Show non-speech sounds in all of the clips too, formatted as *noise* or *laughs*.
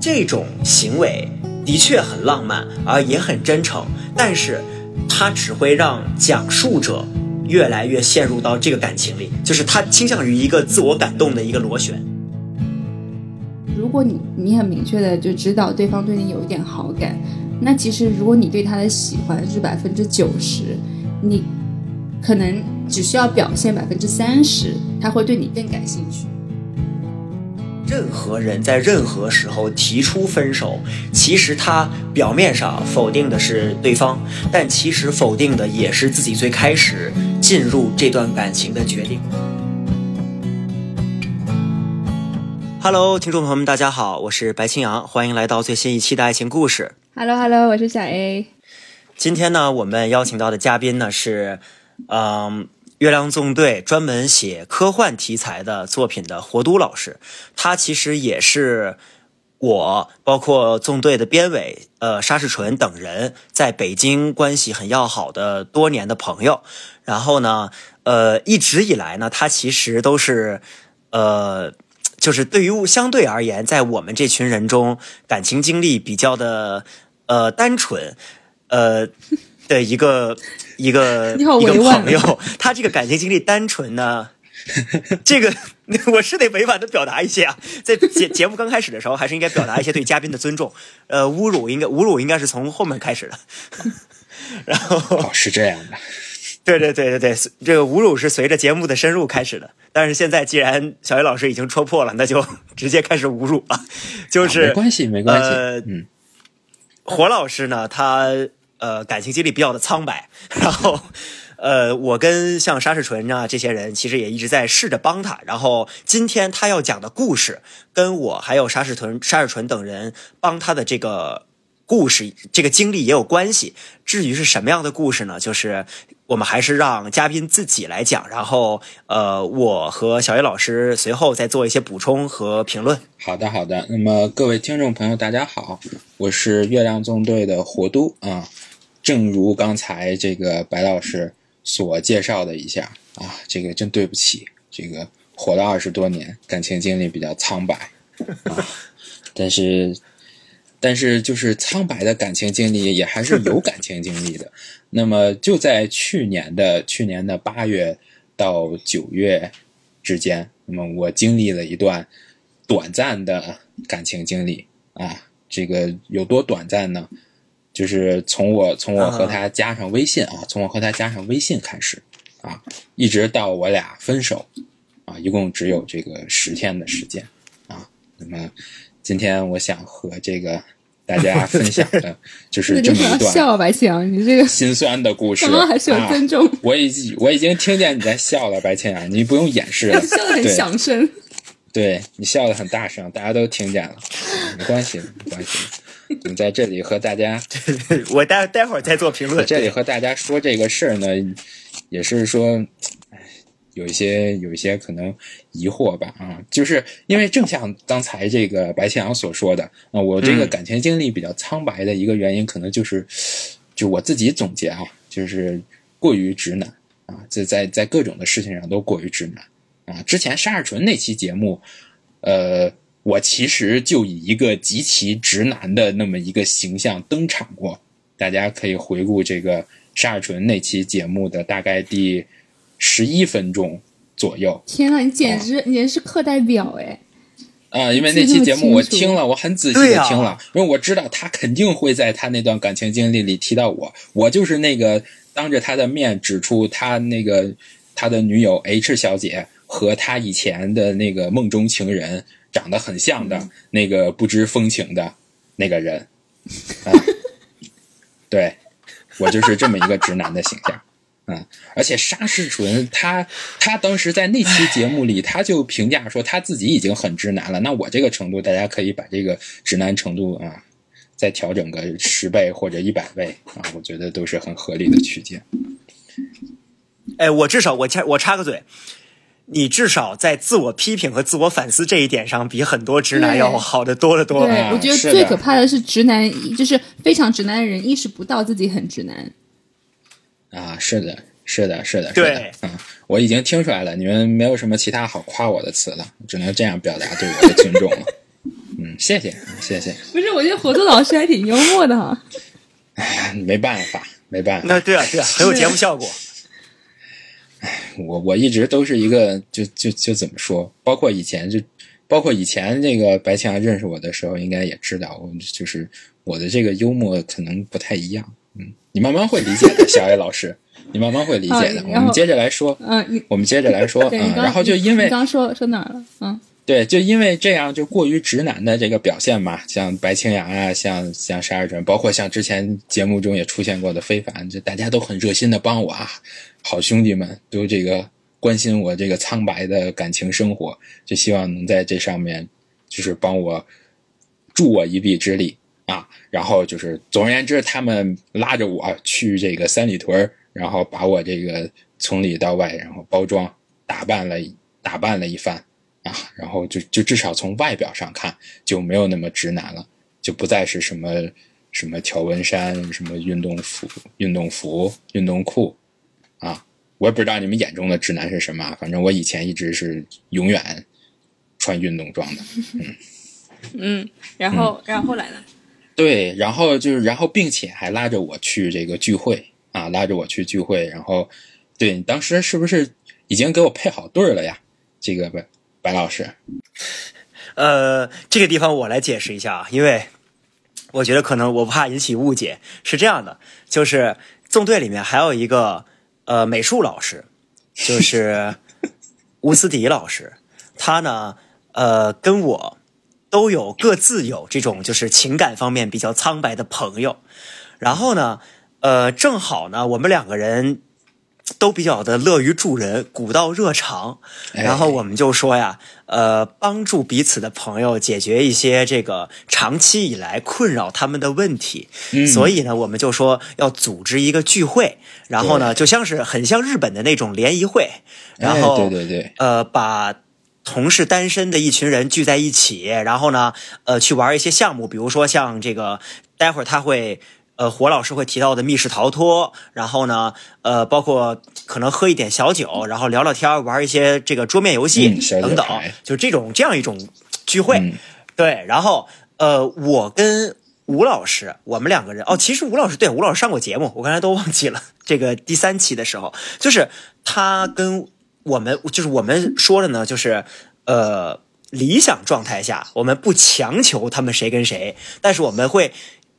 这种行为的确很浪漫，而也很真诚，但是它只会让讲述者越来越陷入到这个感情里，就是他倾向于一个自我感动的一个螺旋。如果你你很明确的就知道对方对你有一点好感，那其实如果你对他的喜欢是百分之九十，你可能只需要表现百分之三十，他会对你更感兴趣。任何人在任何时候提出分手，其实他表面上否定的是对方，但其实否定的也是自己最开始进入这段感情的决定。Hello，听众朋友们，大家好，我是白青阳，欢迎来到最新一期的爱情故事。Hello Hello，我是小 A。今天呢，我们邀请到的嘉宾呢是，嗯，月亮纵队专门写科幻题材的作品的活都老师，他其实也是我包括纵队的编委呃沙世纯等人在北京关系很要好的多年的朋友。然后呢，呃，一直以来呢，他其实都是呃。就是对于相对而言，在我们这群人中，感情经历比较的呃单纯，呃的一个一个 *laughs* 一个朋友，他这个感情经历单纯呢，*laughs* 这个我是得委婉的表达一些啊，在节节目刚开始的时候，还是应该表达一些对嘉宾的尊重，呃，侮辱应该侮辱应该是从后面开始的，*laughs* 然后哦，是这样的，对对对对对，这个侮辱是随着节目的深入开始的，但是现在既然小叶老师已经戳破了，那就直接开始侮辱了。就是、啊没关系，没关系，呃嗯，火老师呢，他呃感情经历比较的苍白，*laughs* 然后呃我跟像沙世纯啊这些人，其实也一直在试着帮他。然后今天他要讲的故事，跟我还有沙世纯、沙世纯等人帮他的这个故事、这个经历也有关系。至于是什么样的故事呢？就是我们还是让嘉宾自己来讲，然后呃我和小叶老师随后再做一些补充和评论。好的，好的。那么各位听众朋友，大家好，我是月亮纵队的活都啊。正如刚才这个白老师所介绍的一下啊，这个真对不起，这个活了二十多年，感情经历比较苍白啊，但是。但是，就是苍白的感情经历，也还是有感情经历的。那么，就在去年的去年的八月到九月之间，那么我经历了一段短暂的感情经历啊。这个有多短暂呢？就是从我从我和他加上微信啊，从我和他加上微信开始啊，一直到我俩分手啊，一共只有这个十天的时间啊。那么。今天我想和这个大家 *laughs* 分享的，就是这么一段笑白青，你这个心酸的故事。刚刚还是有尊重。啊、我已经我已经听见你在笑了，白青啊，你不用掩饰了。*laughs* 笑的很响声。对你笑的很大声，大家都听见了，没关系，没关系。*laughs* 你在这里和大家，*laughs* 我待待会儿再做评论。这里和大家说这个事儿呢，也是说。有一些有一些可能疑惑吧，啊，就是因为正像刚才这个白千阳所说的啊，我这个感情经历比较苍白的一个原因，可能就是，就我自己总结啊，就是过于直男啊，在在在各种的事情上都过于直男啊。之前沙尔纯那期节目，呃，我其实就以一个极其直男的那么一个形象登场过，大家可以回顾这个沙尔纯那期节目的大概第。十一分钟左右，天呐，你简直、啊、你是课代表哎！啊，因为那期节目我听了，我很仔细的听了，因为我知道他肯定会在他那段感情经历里提到我，我就是那个当着他的面指出他那个他的女友 H 小姐和他以前的那个梦中情人长得很像的、嗯、那个不知风情的那个人，啊，*laughs* 对我就是这么一个直男的形象。嗯，而且沙士纯他他当时在那期节目里，他就评价说他自己已经很直男了。那我这个程度，大家可以把这个直男程度啊，再调整个十倍或者一百倍啊，我觉得都是很合理的区间。哎，我至少我插我插个嘴，你至少在自我批评和自我反思这一点上，比很多直男要好的多得多。对，啊我觉得最可怕的是直男，就是非常直男的人意识不到自己很直男。啊，是的，是的，是的，对是的，嗯，我已经听出来了，你们没有什么其他好夸我的词了，只能这样表达对我的尊重了。*laughs* 嗯，谢谢谢谢，不是，我觉得活动老师还挺幽默的哈。哎呀没办法没办法，那对啊对啊，很有节目效果。*laughs* 我我一直都是一个就就就怎么说，包括以前就包括以前那个白强认识我的时候，应该也知道，我就是我的这个幽默可能不太一样。嗯，你慢慢会理解的，小艾老师，你慢慢会理解的。好我们接着来说，嗯，你我们接着来说，嗯，然后就因为你刚说说哪儿了？嗯，对，就因为这样就过于直男的这个表现嘛，像白青扬啊，像像沙尔准，包括像之前节目中也出现过的非凡，就大家都很热心的帮我啊，好兄弟们都这个关心我这个苍白的感情生活，就希望能在这上面就是帮我助我一臂之力啊。然后就是总而言之，他们拉着我去这个三里屯，然后把我这个从里到外，然后包装打扮了打扮了一番。啊，然后就就至少从外表上看就没有那么直男了，就不再是什么什么条纹衫、什么运动服、运动服、运动裤啊，我也不知道你们眼中的直男是什么啊，反正我以前一直是永远穿运动装的。嗯 *laughs* 嗯，然后然后后来呢？*laughs* 对，然后就是，然后并且还拉着我去这个聚会啊，拉着我去聚会，然后，对你当时是不是已经给我配好对儿了呀？这个白白老师，呃，这个地方我来解释一下啊，因为我觉得可能我怕引起误解，是这样的，就是纵队里面还有一个呃美术老师，就是 *laughs* 乌斯迪老师，他呢呃跟我都有各自有这种就是情感方面比较苍白的朋友，然后呢呃正好呢我们两个人。都比较的乐于助人，古道热肠，哎。然后我们就说呀，呃，帮助彼此的朋友解决一些这个长期以来困扰他们的问题，嗯。所以呢，我们就说要组织一个聚会，然后呢，就像是很像日本的那种联谊会，然后、哎、对对对，呃，把同是单身的一群人聚在一起，然后呢，呃，去玩一些项目，比如说像这个，待会儿他会。呃，火老师会提到的密室逃脱，然后呢，呃，包括可能喝一点小酒，然后聊聊天，玩一些这个桌面游戏、等等牌，就这种这样一种聚会。嗯对，然后呃，我跟吴老师，我们两个人哦，其实吴老师对吴老师上过节目，我刚才都忘记了。这个第三期的时候，就是他跟我们，就是我们说的呢，就是呃，理想状态下，我们不强求他们谁跟谁，但是我们会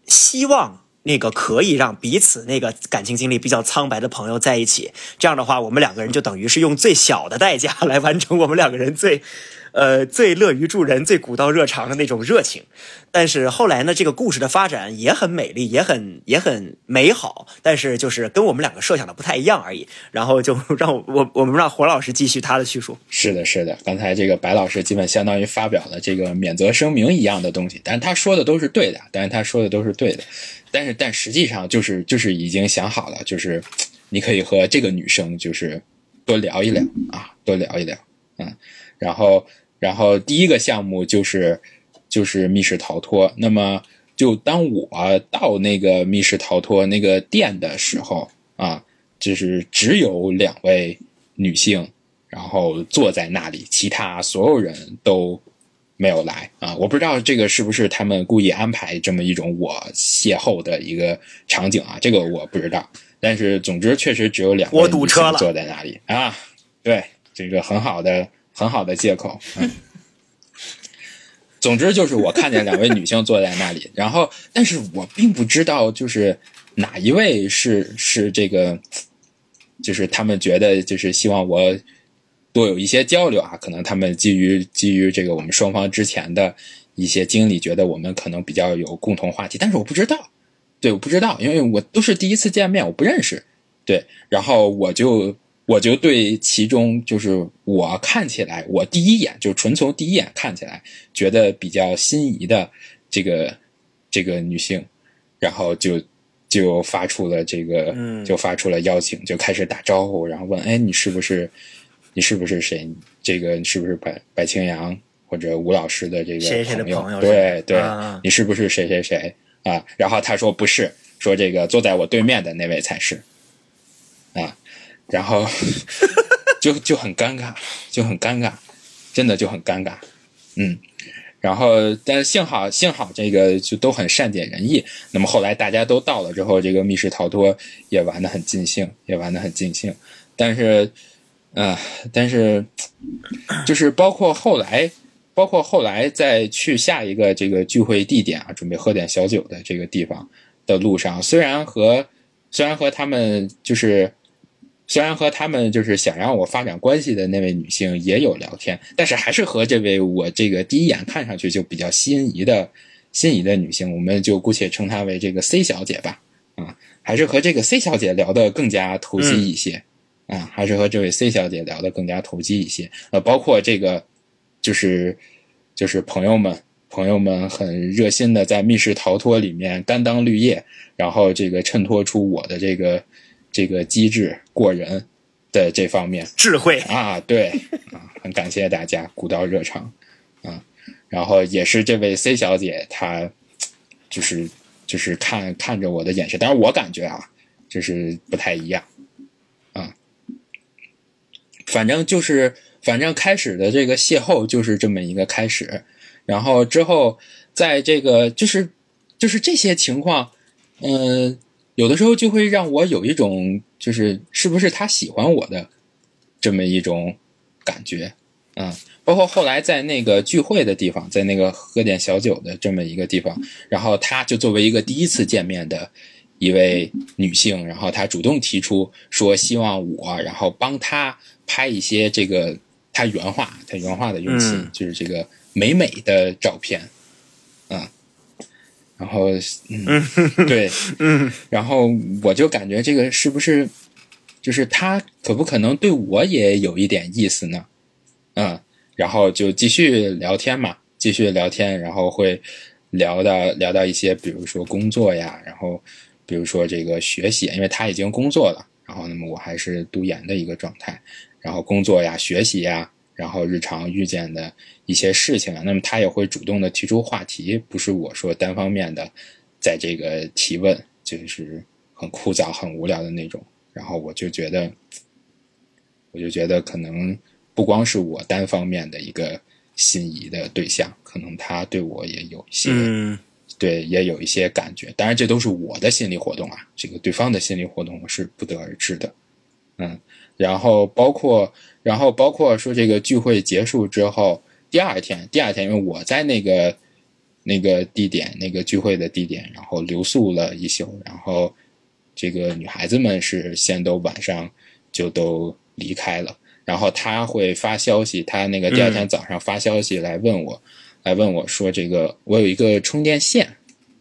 希望。那个可以让彼此那个感情经历比较苍白的朋友在一起，这样的话，我们两个人就等于是用最小的代价来完成我们两个人最，呃，最乐于助人、最古道热肠的那种热情。但是后来呢，这个故事的发展也很美丽，也很也很美好，但是就是跟我们两个设想的不太一样而已。然后就让我我我们让火老师继续他的叙述。*laughs* 是的，是的，刚才这个白老师基本相当于发表了这个免责声明一样的东西，但是他说的都是对的，但是他说的都是对的，但是但实际上就是就是已经想好了，就是你可以和这个女生就是多聊一聊啊，多聊一聊，嗯，然后然后第一个项目就是就是密室逃脱，那么就当我到那个密室逃脱那个店的时候啊，就是只有两位女性。然后坐在那里，其他所有人都没有来啊！我不知道这个是不是他们故意安排这么一种我邂逅的一个场景啊？这个我不知道。但是总之，确实只有两位我堵车了坐在那里啊！对，这个很好的很好的借口。嗯，总之就是我看见两位女性坐在那里，然后但是我并不知道就是哪一位是是这个，就是他们觉得就是希望我。多有一些交流啊，可能他们基于基于这个我们双方之前的一些经历，觉得我们可能比较有共同话题，但是我不知道，对，我不知道，因为我都是第一次见面，我不认识，对，然后我就我就对其中就是我看起来，我第一眼就纯从第一眼看起来觉得比较心仪的这个这个女性，然后就就发出了这个，嗯就发出了邀请，就开始打招呼，然后问，哎，你是不是？你是不是谁？这个是不是白白青扬或者吴老师的这个？朋友对对、啊你是不是谁谁谁啊？然后他说不是，说这个坐在我对面的那位才是啊，然后就就很尴尬，就很尴尬，真的就很尴尬，嗯，然后，但幸好幸好这个就都很善解人意。那么后来大家都到了之后，这个密室逃脱也玩得很尽兴，也玩得很尽兴。但是，呃、但是就是包括后来，包括后来再去下一个这个聚会地点啊，准备喝点小酒的这个地方的路上，虽然和虽然和他们就是。虽然和他们就是想让我发展关系的那位女性也有聊天，但是还是和这位我这个第一眼看上去就比较心仪的心仪的女性，我们就姑且称她为这个 C 小姐吧。啊，还是和这个 C 小姐聊得更加投机一些。啊，还是和这位 C 小姐聊得更加投机一些。呃，包括这个就是就是朋友们朋友们很热心的在密室逃脱里面甘当绿叶，然后这个衬托出我的这个。这个机智过人的这方面。智慧。啊，对啊，很感谢大家鼓到热场啊，然后也是这位 C 小姐，她就是就是看看着我的眼神，但是我感觉啊，就是不太一样啊，反正就是反正开始的这个邂逅就是这么一个开始，然后之后在这个就是就是这些情况，嗯、有的时候就会让我有一种，就是是不是他喜欢我的这么一种感觉，嗯，包括后来在那个聚会的地方，在那个喝点小酒的这么一个地方，然后他就作为一个第一次见面的一位女性，然后她主动提出说希望我然后帮她拍一些这个她原话，她原话的用词、嗯。就是这个美美的照片，嗯，然后嗯，对，嗯然后我就感觉这个是不是，就是他可不可能对我也有一点意思呢？嗯，然后就继续聊天嘛，继续聊天，然后会聊到聊到一些，比如说工作呀，然后比如说这个学习，因为他已经工作了，然后那么我还是读研的一个状态，然后工作呀、学习呀，然后日常遇见的一些事情啊，那么他也会主动的提出话题，不是我说单方面的在这个提问，就是很枯燥、很无聊的那种。然后我就觉得，我就觉得可能不光是我单方面的一个心仪的对象，可能他对我也有一些、嗯对，也有一些感觉。当然，这都是我的心理活动啊，这个对方的心理活动我是不得而知的。嗯，然后包括，然后包括说这个聚会结束之后，第二天，第二天，因为我在那个那个地点，那个聚会的地点，然后留宿了一宿，然后这个女孩子们是先都晚上就都离开了，然后她会发消息，她那个第二天早上发消息来问我，来问我说这个我有一个充电线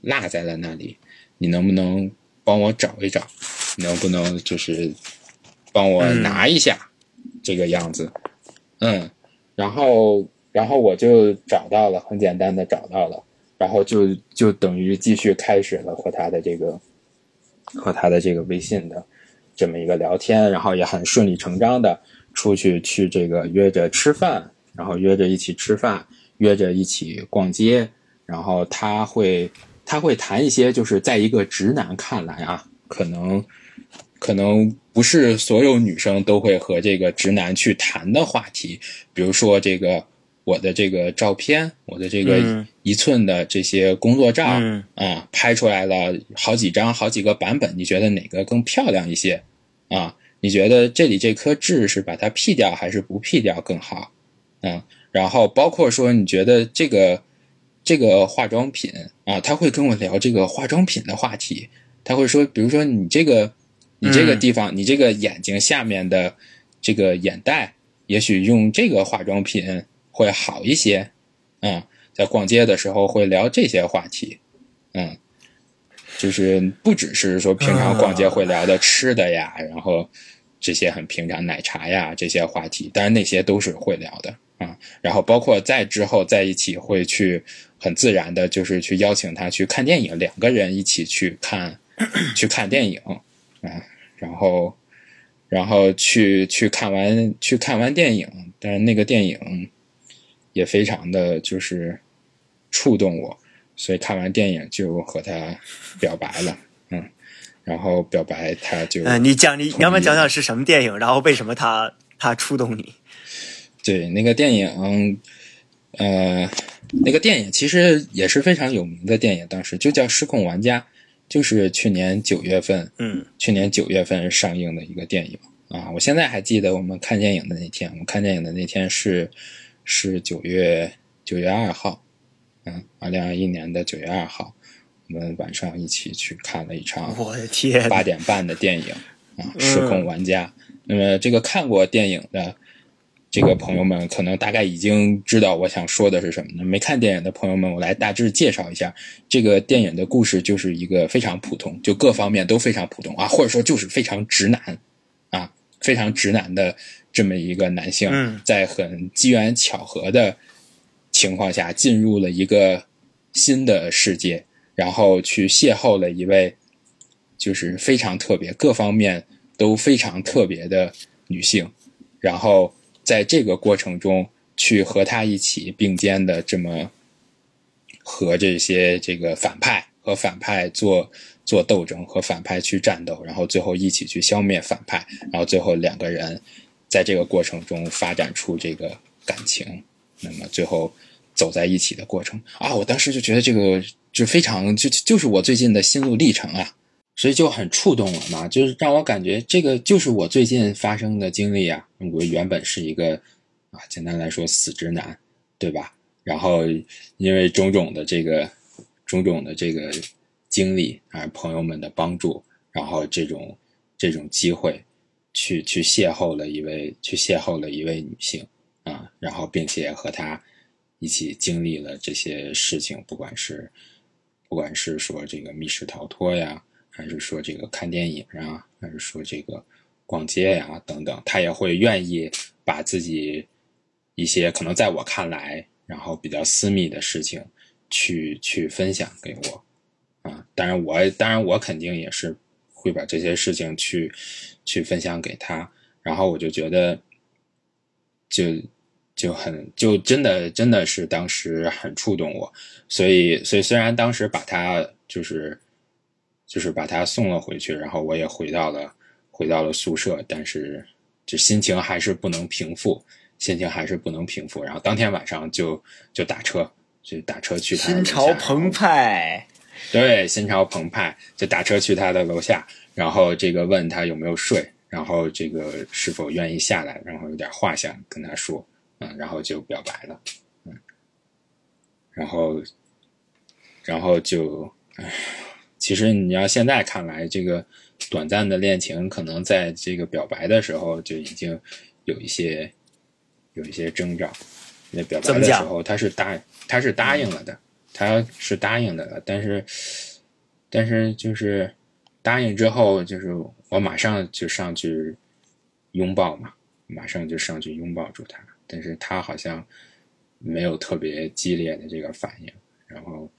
落在了那里，你能不能帮我找一找？能不能就是帮我拿一下、这个样子？嗯，然后然后我就找到了，很简单的找到了，然后就就等于继续开始了和他的这个和他的这个微信的这么一个聊天，然后也很顺理成章的出去去这个约着吃饭，然后约着一起吃饭，约着一起逛街，然后他会他会谈一些就是在一个直男看来啊，可能可能不是所有女生都会和这个直男去谈的话题，比如说这个我的这个照片，我的这个嗯一寸的这些工作照，嗯啊，拍出来了好几张、好几个版本，你觉得哪个更漂亮一些？啊，你觉得这里这颗痣是把它 P 掉还是不 P 掉更好？嗯，然后包括说你觉得这个这个化妆品啊，他会跟我聊这个化妆品的话题，他会说，比如说你这个你这个地方，你这个眼睛下面的这个眼袋，也许用这个化妆品会好一些。嗯，在逛街的时候会聊这些话题，嗯，就是不只是说平常逛街会聊的吃的呀，然后这些很平常奶茶呀这些话题，当然那些都是会聊的啊。然后包括在之后在一起会去很自然的，就是去邀请他去看电影，两个人一起去看去看电影啊，然后然后去去看完去看完电影，但是那个电影也非常的就是触动我，所以看完电影就和他表白了，嗯，然后表白他就嗯，你讲你你要不要讲讲是什么电影？然后为什么他他触动你？*laughs* 对那个电影，呃，那个电影其实也是非常有名的电影，当时就叫《失控玩家》，就是去年九月份，嗯去年九月份上映的一个电影啊。我现在还记得我们看电影的那天，我们看电影的那天是是九月九月二号，嗯，二零二一年的九月二号，我们晚上一起去看了一场我的天，八点半的电影啊，《失控玩家》。那么这个看过电影的这个朋友们，可能大概已经知道我想说的是什么呢？没看电影的朋友们，我来大致介绍一下这个电影的故事，就是一个非常普通，就各方面都非常普通啊，或者说就是非常直男啊，非常直男的这么一个男性，嗯在很机缘巧合的情况下进入了一个新的世界，然后去邂逅了一位就是非常特别、各方面都非常特别的女性，然后在这个过程中去和他一起并肩的这么和这些这个反派和反派做做斗争，和反派去战斗，然后最后一起去消灭反派，然后最后两个人在这个过程中发展出这个感情，那么最后走在一起的过程。啊，我当时就觉得这个就非常就就是我最近的心路历程啊，所以就很触动我嘛，就是让我感觉这个就是我最近发生的经历啊。我原本是一个啊，简单来说死直男，对吧？然后因为种种的这个种种的这个经历啊，朋友们的帮助，然后这种这种机会，去去邂逅了一位去邂逅了一位女性啊，然后并且和她一起经历了这些事情，不管是不管是说这个密室逃脱呀，还是说这个看电影啊，还是说这个逛街呀等等，他也会愿意把自己一些可能在我看来，然后比较私密的事情去去分享给我啊。当然我当然我肯定也是会把这些事情去去分享给他，然后我就觉得就就很就真的真的是当时很触动我，所以所以虽然当时把他就是就是把他送了回去，然后我也回到了回到了宿舍，但是这心情还是不能平复，心情还是不能平复。然后当天晚上就就打车，就打车去他心潮澎湃，对，心潮澎湃，就打车去他的楼下，然后这个问他有没有睡，然后这个是否愿意下来，然后有点话想跟他说，嗯，然后就表白了，嗯，然后，然后就，唉，其实你要现在看来，这个短暂的恋情，可能在这个表白的时候就已经有一些有一些征兆。那表白的时候，他是答他是答应了的，他是答应的了，但是但是就是答应之后，就是我马上就上去拥抱嘛，马上就上去拥抱住他，但是他好像没有特别激烈的这个反应，然后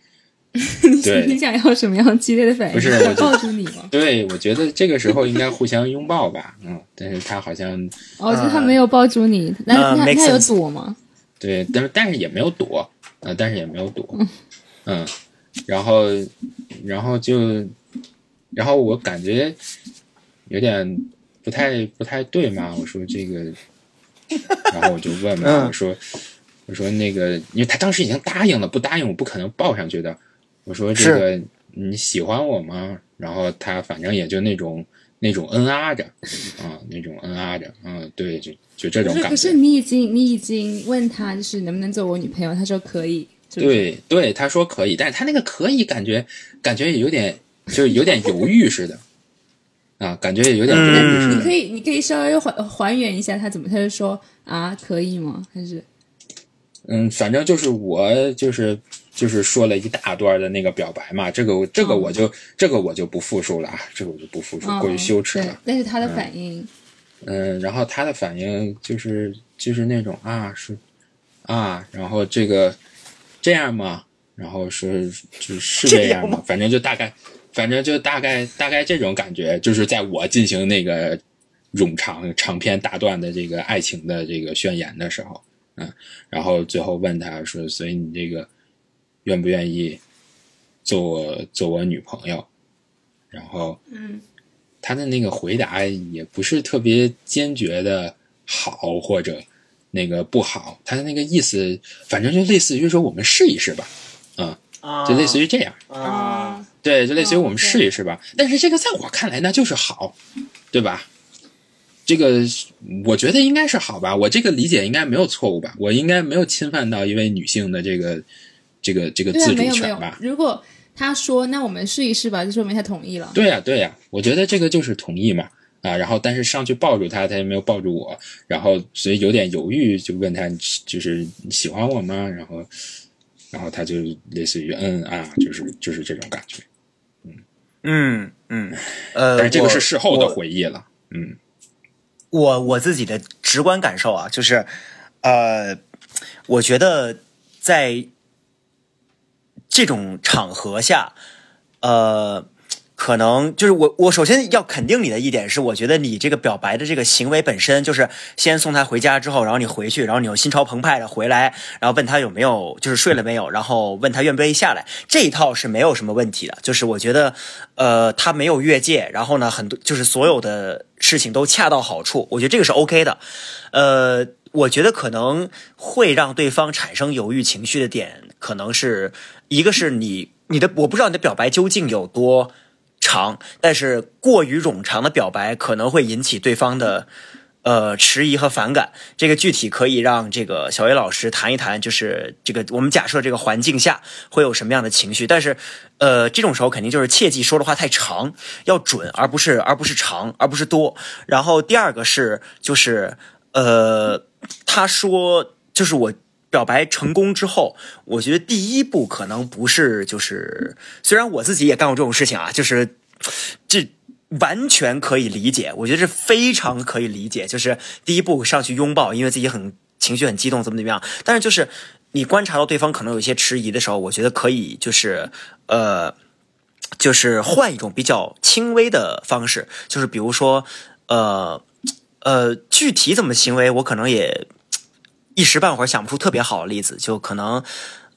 *laughs* 对你想要什么样激烈的反应？不是我抱住你吗？对我觉得这个时候应该互相拥抱吧，嗯，但是他好像哦，就他没有抱住你，那呃他他有躲吗？对，但是但是也没有躲，呃，但是也没有躲，嗯，然后然后就然后我感觉有点不太不太对嘛，我说这个，然后我就问嘛，嗯我说我说那个，因为他当时已经答应了，不答应我不可能抱上去的，我说这个你喜欢我吗？然后他反正也就那种那种嗯啊着，啊、那种嗯啊着，嗯，对，就就这种，感觉。可是你已经你已经问他就是能不能做我女朋友，他说可以，是是，对对，他说可以，但是他那个可以感觉感觉也有点就是有点犹豫似的，啊，感觉也有点犹豫似的。你可以你可以稍微还还原一下他怎么，他就说啊可以吗？还是嗯，反正就是我就是就是说了一大段的那个表白嘛，这个我这个我就、这个我就不复述了啊，这个我就不复述，过于羞耻对了。，但是他的反应，嗯，然后他的反应就是就是那种啊是啊，然后这个这样吗？然后说就是这样吗？反正就大概，反正就大概大概这种感觉，就是在我进行那个冗长长篇大段的这个爱情的这个宣言的时候，嗯，然后最后问他说，所以你这个愿不愿意做我做我女朋友？然后嗯，他的那个回答也不是特别坚决的好，或者那个不好，他的那个意思，反正就类似于说我们试一试吧，啊就类似于这样。啊，对，就类似于我们哦试一试吧。但是这个在我看来那就是好，对吧？这个我觉得应该是好吧，我这个理解应该没有错误吧？我应该没有侵犯到一位女性的这个这个这个自主没有没有权吧？。如果他说那我们试一试吧，就说明他同意了。对呀、对呀、我觉得这个就是同意嘛。啊，然后但是上去抱住他，他也没有抱住我，然后所以有点犹豫，就问他就是你喜欢我吗？然后，然后他就类似于嗯啊，就是就是这种感觉。嗯嗯嗯，呃，但是这个是事后的回忆了，嗯我我自己的直观感受啊，就是，呃，我觉得在这种场合下，呃，可能就是我我首先要肯定你的一点是，我觉得你这个表白的这个行为本身就是先送他回家之后，然后你回去，然后你又心潮澎湃的回来，然后问他有没有就是睡了没有，然后问他愿不愿意下来，这一套是没有什么问题的。就是我觉得，呃，他没有越界，然后呢，很多就是所有的事情都恰到好处，我觉得这个是 OK 的。呃，我觉得可能会让对方产生犹豫情绪的点，*laughs* 可能是一个是你你的我不知道你的表白究竟有多长，但是过于冗长的表白可能会引起对方的呃迟疑和反感。这个具体可以让这个小薇老师谈一谈，就是这个我们假设这个环境下会有什么样的情绪，但是呃这种时候肯定就是切记说的话太长，要准，而不是而不是长，而不是多。然后第二个是就是呃他说就是我。表白成功之后，我觉得第一步可能不是就是，虽然我自己也干过这种事情啊，就是这完全可以理解，我觉得是非常可以理解。就是第一步上去拥抱，因为自己很情绪很激动，怎么怎么样。但是就是你观察到对方可能有一些迟疑的时候，我觉得可以就是呃，就是换一种比较轻微的方式，就是比如说呃呃，具体怎么行为，我可能也一时半会儿想不出特别好的例子，就可能。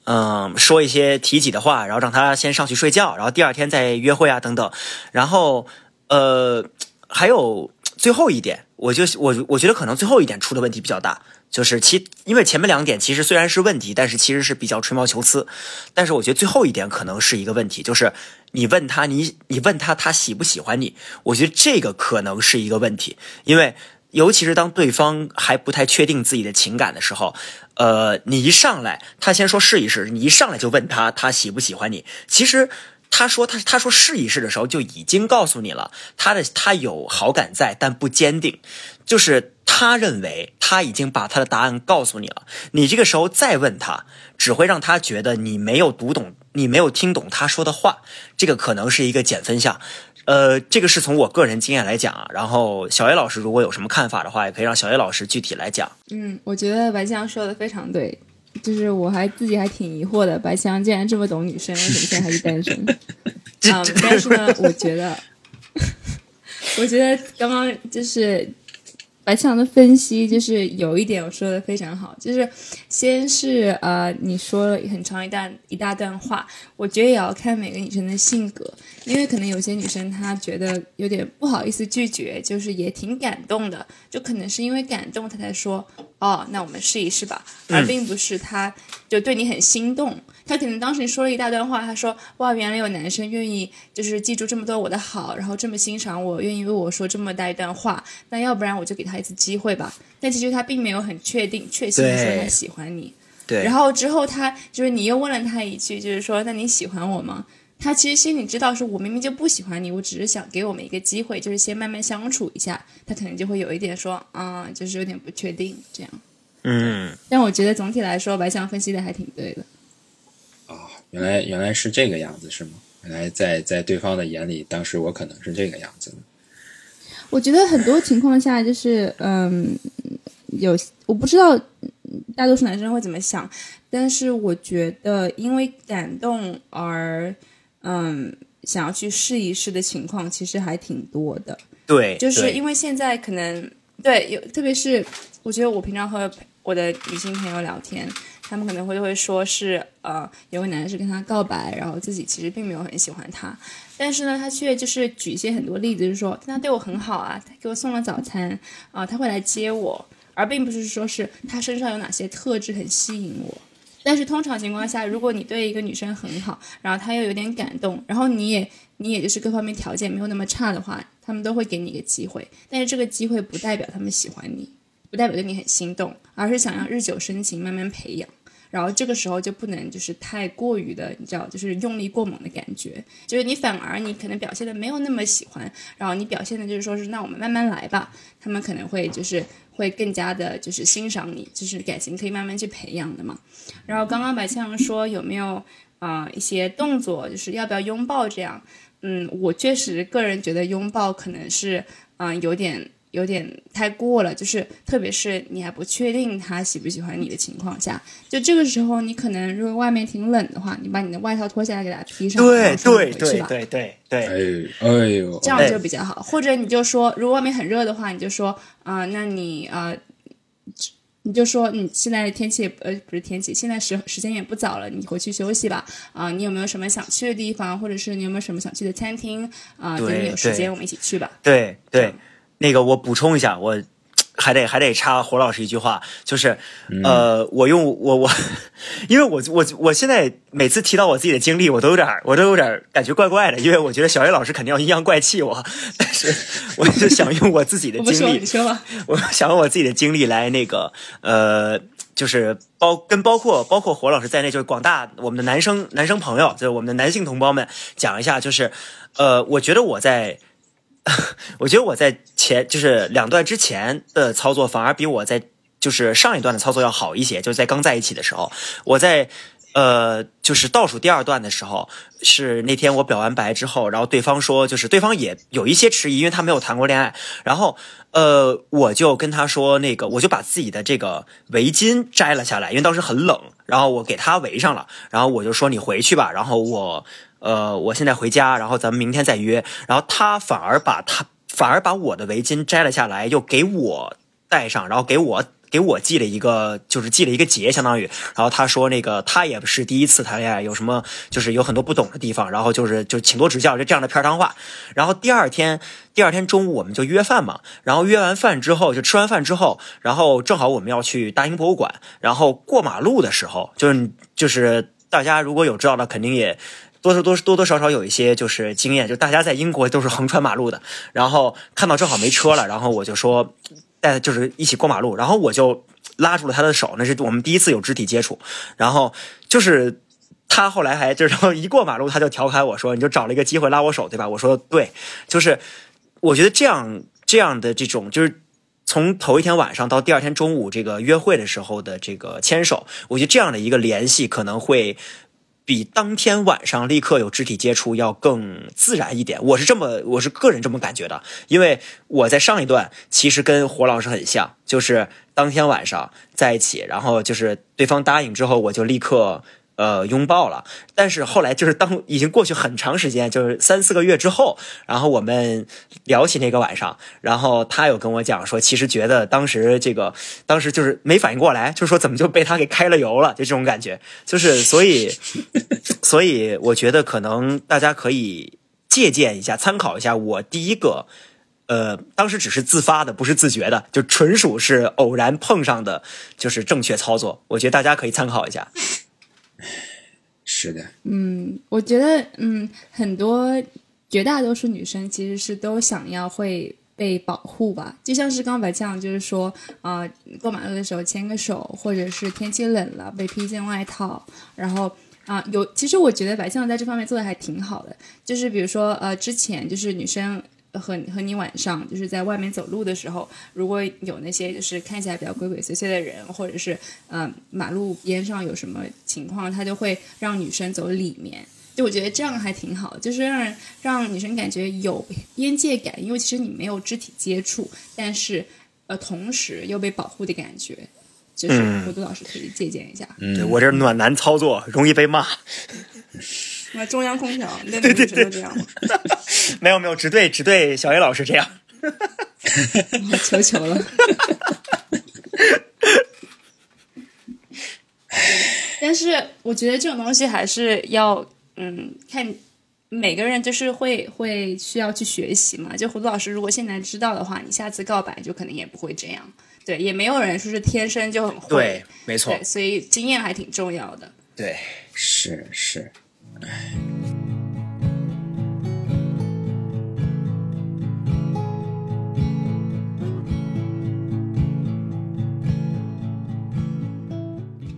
嗯，说一些提己的话，然后让他先上去睡觉，然后第二天再约会啊，等等。然后，呃，还有最后一点，我就我我觉得可能最后一点出的问题比较大，就是其因为前面两点其实虽然是问题，但是其实是比较吹毛求疵。但是我觉得最后一点可能是一个问题，就是你问他你你问他他喜不喜欢你，我觉得这个可能是一个问题，因为。尤其是当对方还不太确定自己的情感的时候，呃，你一上来，他先说试一试，你一上来就问他他喜不喜欢你，其实他说他他说试一试的时候就已经告诉你了，他的他有好感在，但不坚定，就是他认为他已经把他的答案告诉你了，你这个时候再问他，只会让他觉得你没有读懂，你没有听懂他说的话，这个可能是一个减分项。呃，这个是从我个人经验来讲啊，然后小叶老师如果有什么看法的话，也可以让小叶老师具体来讲。嗯，我觉得白香说的非常对，就是我还自己还挺疑惑的，白香竟然这么懂女生，为什么现在还是单身？*laughs* 嗯，但是呢，我觉得，*laughs* 我觉得刚刚就是白强的分析，就是有一点我说的非常好，就是先是呃你说了很长一段一大段话，我觉得也要看每个女生的性格，因为可能有些女生她觉得有点不好意思拒绝，就是也挺感动的，就可能是因为感动她才说哦，那我们试一试吧，而并不是他就对你很心动。他可能当时你说了一大段话，他说哇，原来有男生愿意就是记住这么多我的好，然后这么欣赏我，愿意为我说这么大一段话，那要不然我就给他一次机会吧。但其实他并没有很确定、确信地说他喜欢你。对，然后之后他就是你又问了他一句，就是说那你喜欢我吗？他其实心里知道，是我明明就不喜欢你，我只是想给我们一个机会，就是先慢慢相处一下。他可能就会有一点说，啊、就是有点不确定这样。嗯，但我觉得总体来说，白象分析的还挺对的。哦，原来原来是这个样子是吗？原来在在对方的眼里，当时我可能是这个样子的。我觉得很多情况下就是，嗯，有我不知道大多数男生会怎么想，但是我觉得因为感动而，嗯，想要去试一试的情况其实还挺多的。对，就是因为现在可能对有，特别是我觉得我平常和我的女性朋友聊天，他们可能会会说是呃，有个男生跟她告白，然后自己其实并没有很喜欢他，但是呢，他却就是举一些很多例子，就是说他对我很好啊，他给我送了早餐啊、他会来接我而并不是说是他身上有哪些特质很吸引我。但是通常情况下，如果你对一个女生很好，然后她又有点感动，然后你也你也就是各方面条件没有那么差的话，他们都会给你一个机会。但是这个机会不代表他们喜欢你，不代表对你很心动，而是想要日久生情，慢慢培养。然后这个时候就不能就是太过于的，你知道，就是用力过猛的感觉，就是你反而你可能表现的没有那么喜欢，然后你表现的就是说是那我们慢慢来吧，他们可能会就是会更加的就是欣赏你，就是感情可以慢慢去培养的嘛。然后刚刚白象说有没有啊、一些动作，就是要不要拥抱这样？嗯，我确实个人觉得拥抱可能是嗯、有点。有点太过了，就是特别是你还不确定他喜不喜欢你的情况下，就这个时候你可能如果外面挺冷的话，你把你的外套脱下来给他披上，对对对你回去吧对对对，哎哎呦，这样就比较好。或者你就说，如果外面很热的话，你就说啊、那你呃，你就说你现在天气也呃不是天气，现在时时间也不早了，你回去休息吧。啊、你有没有什么想去的地方，或者是你有没有什么想去的餐厅啊、等对你有时间我们一起去吧。对对，那个我补充一下，我还得还得插胡老师一句话，就是呃，我用我我，因为我我我现在每次提到我自己的经历，我都有点儿我都有点儿感觉怪怪的，因为我觉得小叶老师肯定要阴阳怪气我，但是我就想用我自己的经历你，说吧。*laughs* 我想用我自己的经历来那个呃，就是包跟包括包括火老师在内，就是广大我们的男生男生朋友，就是我们的男性同胞们讲一下，就是呃，我觉得我在。*laughs* 我觉得我在前就是两段之前的操作反而比我在就是上一段的操作要好一些，就是在刚在一起的时候，我在呃就是倒数第二段的时候，是那天我表完白之后，然后对方说就是对方也有一些迟疑，因为他没有谈过恋爱，然后呃我就跟他说那个我就把自己的这个围巾摘了下来，因为当时很冷，然后我给他围上了，然后我就说你回去吧，然后我。呃，我现在回家，然后咱们明天再约。然后他反而把他反而把我的围巾摘了下来，又给我戴上，然后给我给我系了一个，就是系了一个结，相当于。然后他说那个他也不是第一次谈恋爱，有什么就是有很多不懂的地方，然后就是就请多指教，就这样的片儿汤话。然后第二天第二天中午我们就约饭嘛，然后约完饭之后就吃完饭之后，然后正好我们要去大英博物馆，然后过马路的时候，就是就是大家如果有知道的，肯定也。多多多多少少有一些就是经验，就大家在英国都是横穿马路的，然后看到正好没车了，然后我就说带就是一起过马路，然后我就拉住了他的手，那是我们第一次有肢体接触，然后就是他后来还就是一过马路他就调侃我说你就找了一个机会拉我手对吧？我说对，就是我觉得这样这样的这种就是。从头一天晚上到第二天中午这个约会的时候的这个牵手，我觉得这样的一个联系可能会比当天晚上立刻有肢体接触要更自然一点。我是这么，我是个人这么感觉的，因为我在上一段其实跟胡老师很像，就是当天晚上在一起，然后就是对方答应之后，我就立刻。呃，拥抱了，但是后来就是当已经过去很长时间，就是三四个月之后，然后我们聊起那个晚上，然后他有跟我讲说，其实觉得当时这个，当时就是没反应过来，就是说怎么就被他给开了油了，就这种感觉，就是所以，*laughs* 所以我觉得可能大家可以借鉴一下，参考一下我第一个。呃，当时只是自发的，不是自觉的，就纯属是偶然碰上的，就是正确操作。我觉得大家可以参考一下。是的，嗯我觉得，嗯，很多绝大多数女生其实是都想要会被保护吧，就像是刚白酱就是说，啊、过马路的时候牵个手，或者是天气冷了被披件外套，然后啊、有，其实我觉得白酱在这方面做的还挺好的，就是比如说，呃，之前就是女生。和和你晚上就是在外面走路的时候，如果有那些就是看起来比较鬼鬼祟祟的人，或者是嗯、呃马路边上有什么情况，他就会让女生走里面。就我觉得这样还挺好，就是让人让女生感觉有边界感，因为其实你没有肢体接触，但是呃同时又被保护的感觉，就是嗯胡杜老师可以借鉴一下。对我这暖男操作容易被骂，*laughs* 那中央空调，*laughs* 那你们都这样吗？*laughs* 没有没有，只对只对小 A 老师这样。*laughs* 我求求了。但是我觉得这种东西还是要嗯看每个人就是会会需要去学习嘛。就胡子老师，如果现在知道的话，你下次告白就可能也不会这样。对，也没有人说是天生就很会。对，没错对，，所以经验还挺重要的。对，是是，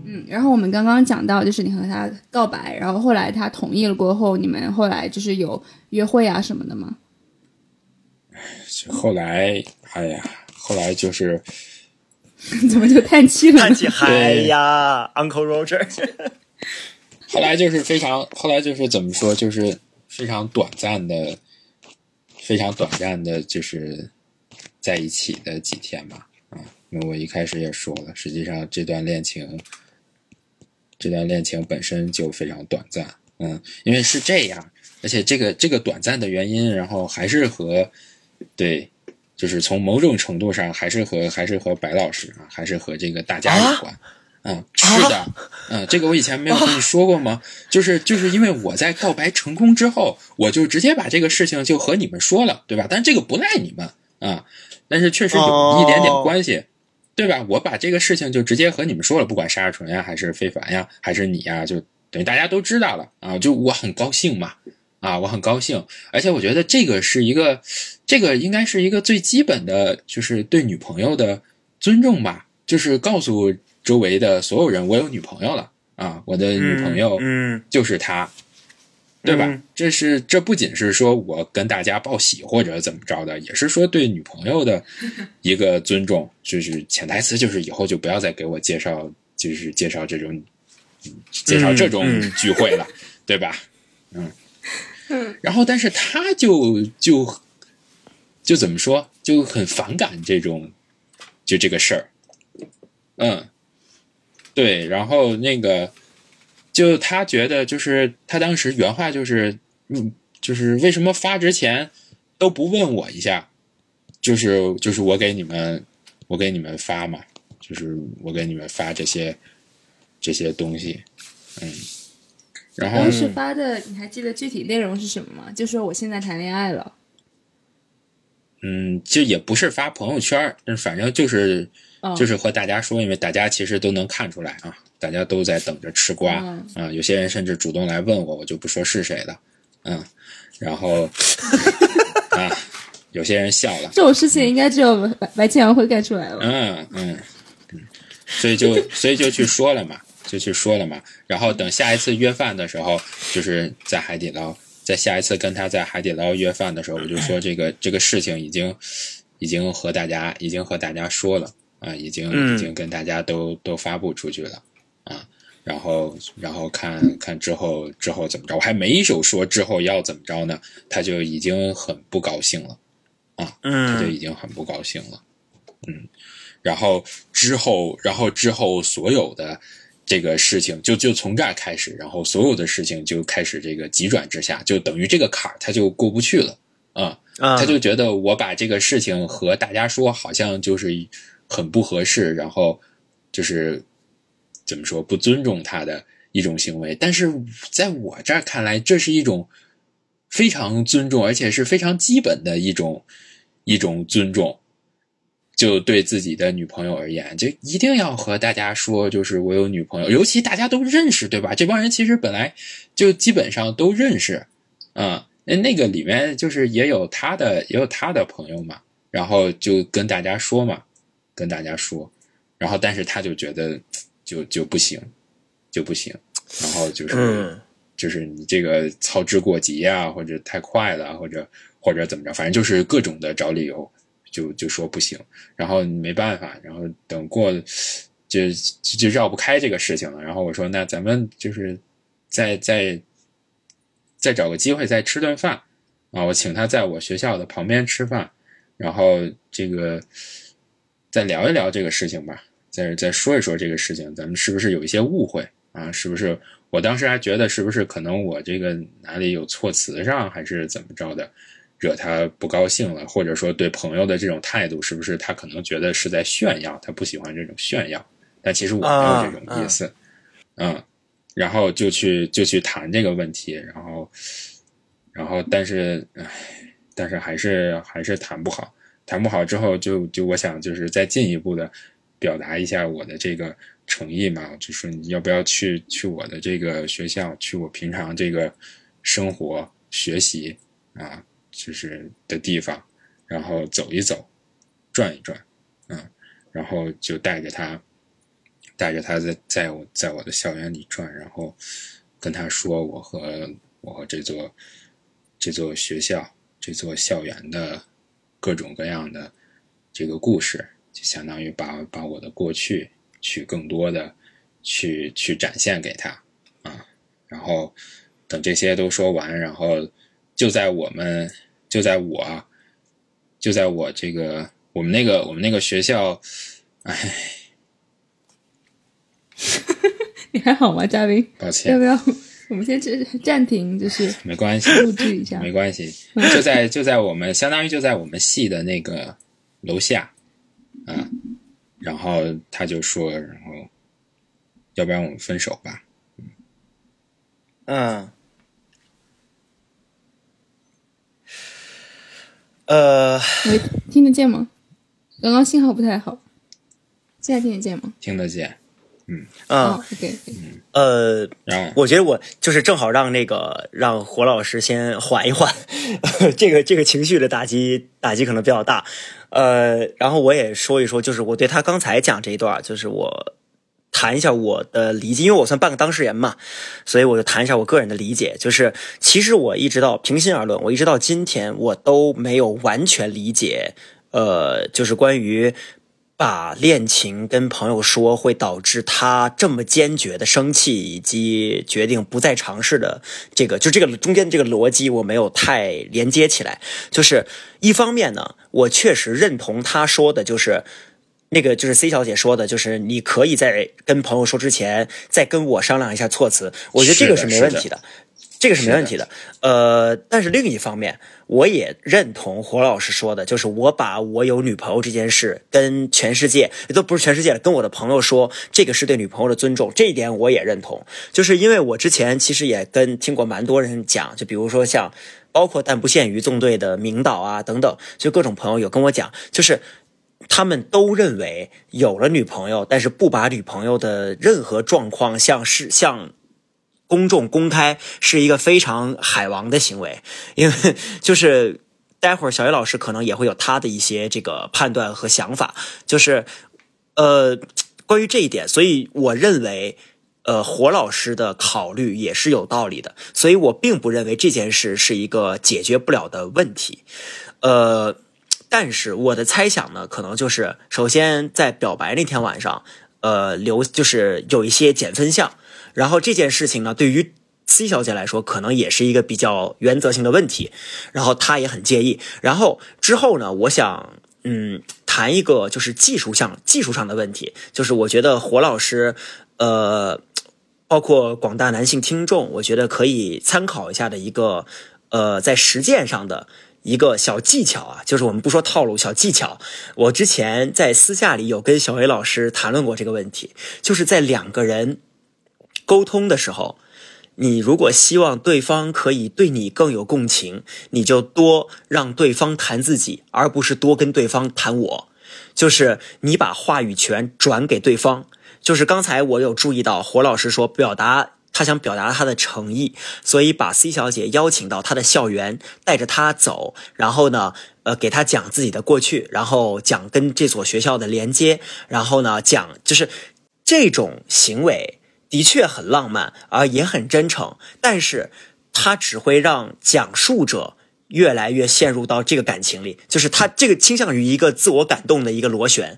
嗯，然后我们刚刚讲到，就是你和他告白，然后后来他同意了过后，你们后来就是有约会啊什么的吗？*laughs* 后来，哎呀，后来就是 *laughs* 怎么就叹气了呢？叹气 *laughs* 嗨呀，Uncle Roger，后来就是非常，后来就是怎么说，就是非常短暂的，非常短暂的，就是在一起的几天吧。啊，那我一开始也说了，实际上这段恋情，这段恋情本身就非常短暂。嗯，因为是这样，而且这个这个短暂的原因，然后还是和对，就是从某种程度上还是和还是和白老师啊，还是和这个大家有关。嗯，是的，嗯，这个我以前没有跟你说过吗？就是就是因为我在告白成功之后，我就直接把这个事情就和你们说了，对吧？但这个不赖你们啊，但是确实有一点点关系，对吧？我把这个事情就直接和你们说了，不管沙尔纯呀，还是非凡呀，还是你呀，就等于大家都知道了啊，就我很高兴嘛，啊，我很高兴，而且我觉得这个是一个，这个应该是一个最基本的，就是对女朋友的尊重吧，就是告诉周围的所有人，我有女朋友了啊，我的女朋友嗯，就是她，对吧？嗯。这是这不仅是说我跟大家报喜或者怎么着的，也是说对女朋友的一个尊重，*laughs* 就是潜台词就是以后就不要再给我介绍，就是介绍这种嗯介绍这种嗯聚会了，*laughs* 对吧？嗯，然后但是他就就就怎么说，就很反感这种就这个事儿，嗯，对，然后那个就他觉得就是他当时原话就是嗯，就是为什么发之前都不问我一下，就是就是我给你们我给你们发嘛，就是我给你们发这些这些东西，嗯，然后当时发的，你还记得具体内容是什么吗？就说我现在谈恋爱了。嗯，就也不是发朋友圈反正就是哦就是和大家说，因为大家其实都能看出来啊，大家都在等着吃瓜嗯啊，有些人甚至主动来问我，我就不说是谁了，嗯，然后 *laughs* 啊，有些人笑了，这种事情应该只有白白千阳会干出来了。嗯嗯嗯，所以就所以就去说了嘛，就去说了嘛。然后等下一次约饭的时候，就是在海底捞，在下一次跟他在海底捞约饭的时候，我就说这个这个事情已经已经和大家已经和大家说了啊，已经嗯已经跟大家都都发布出去了啊。然后，然后看看之后之后怎么着，我还没有说之后要怎么着呢，他就已经很不高兴了啊。他就嗯已经很不高兴了。嗯，然后之后，然后之后所有的这个事情就就从这儿开始，然后所有的事情就开始这个急转直下，就等于这个坎儿他就过不去了啊、啊，他就觉得我把这个事情和大家说，好像就是很不合适，然后就是怎么说不尊重他的一种行为。但是在我这儿看来，这是一种非常尊重，而且是非常基本的一种一种尊重。就对自己的女朋友而言，就一定要和大家说，就是我有女朋友，尤其大家都认识，对吧？这帮人其实本来就基本上都认识，啊、嗯，那个里面就是也有他的也有他的朋友嘛，然后就跟大家说嘛，跟大家说，然后但是他就觉得就就不行，就不行，然后就是、嗯。就是你这个操之过急啊，或者太快了，或者或者怎么着，反正就是各种的找理由，就就说不行，然后没办法，然后等过就就就绕不开这个事情了。然后我说，那咱们就是再再再找个机会再吃顿饭。啊，我请他在我学校的旁边吃饭，然后这个再聊一聊这个事情吧，再再说一说这个事情，咱们是不是有一些误会啊？是不是？我当时还觉得是不是可能我这个哪里有措辞上还是怎么着的，惹他不高兴了，或者说对朋友的这种态度，是不是他可能觉得是在炫耀，他不喜欢这种炫耀，但其实我没有这种意思，嗯，然后就去就去谈这个问题，然后然后但是唉，但是还是还是谈不好，谈不好之后就就我想就是再进一步的表达一下我的这个诚意嘛，就说你要不要去去我的这个学校，去我平常这个生活学习啊，就是的地方，然后走一走，转一转，嗯，然后就带着他，带着他在在我在我的校园里转，然后跟他说我和我和这座这座学校这座校园的各种各样的这个故事，就相当于把把我的过去去更多的去去展现给他啊，然后等这些都说完，然后就在我们就在我就在我这个我们那个我们那个学校，哎，*laughs* 你还好吗，嘉宾？抱歉要不，要我们先暂暂停，就是没关系，录制一下？没关系，就在就在我们相当于就在我们系的那个楼下，啊，然后他就说，然后要不然我们分手吧？嗯，呃，喂，听得见吗？刚刚信号不太好，现在听得见吗？听得见，嗯。呃，我觉得我就是正好让那个让胡老师先缓一缓，*laughs* 这个这个情绪的打击打击可能比较大，呃，然后我也说一说，就是我对他刚才讲这一段，就是我谈一下我的理解，因为我算半个当事人嘛，所以我就谈一下我个人的理解，就是其实我一直到平心而论，我一直到今天我都没有完全理解，呃，就是关于。把恋情跟朋友说，会导致他这么坚决的生气，以及决定不再尝试的这个，就这个中间这个逻辑，我没有太连接起来。就是一方面呢，我确实认同他说的，就是那个就是 C 小姐说的，就是你可以在跟朋友说之前，再跟我商量一下措辞。我觉得这个是的是没问题的。这个是没问题的，呃，但是另一方面，我也认同胡老师说的，就是我把我有女朋友这件事跟全世界，也都不是全世界了，跟我的朋友说，这个是对女朋友的尊重，这一点我也认同。就是因为我之前其实也跟听过蛮多人讲，就比如说像，包括但不限于纵队的明导啊等等，就各种朋友有跟我讲，就是。他们都认为有了女朋友，但是不把女朋友的任何状况像是向公众公开是一个非常海王的行为，因为就是待会儿小叶老师可能也会有他的一些这个判断和想法，就是呃关于这一点，所以我认为呃火老师的考虑也是有道理的，所以我并不认为这件事是一个解决不了的问题，呃，但是我的猜想呢，可能就是首先在表白那天晚上，呃留就是有一些减分项。然后这件事情呢，对于 C 小姐来说，可能也是一个比较原则性的问题，然后她也很介意。然后之后呢，我想，嗯，谈一个就是技术上技术上的问题，就是我觉得火老师，呃，包括广大男性听众，我觉得可以参考一下的一个，呃，在实践上的。一个小技巧啊，就是我们不说套路，小技巧。我之前在私下里有跟小伟老师谈论过这个问题，就是在两个人沟通的时候，你如果希望对方可以对你更有共情，你就多让对方谈自己，而不是多跟对方谈我。就是你把话语权转给对方。就是刚才我有注意到火老师说表达。他想表达他的诚意，所以把 C 小姐邀请到他的校园，带着她走，然后呢，呃，给她讲自己的过去，然后讲跟这所学校的连接，然后呢，讲就是这种行为的确很浪漫，而也很真诚，但是他只会让讲述者。越来越陷入到这个感情里，就是他这个倾向于一个自我感动的一个螺旋，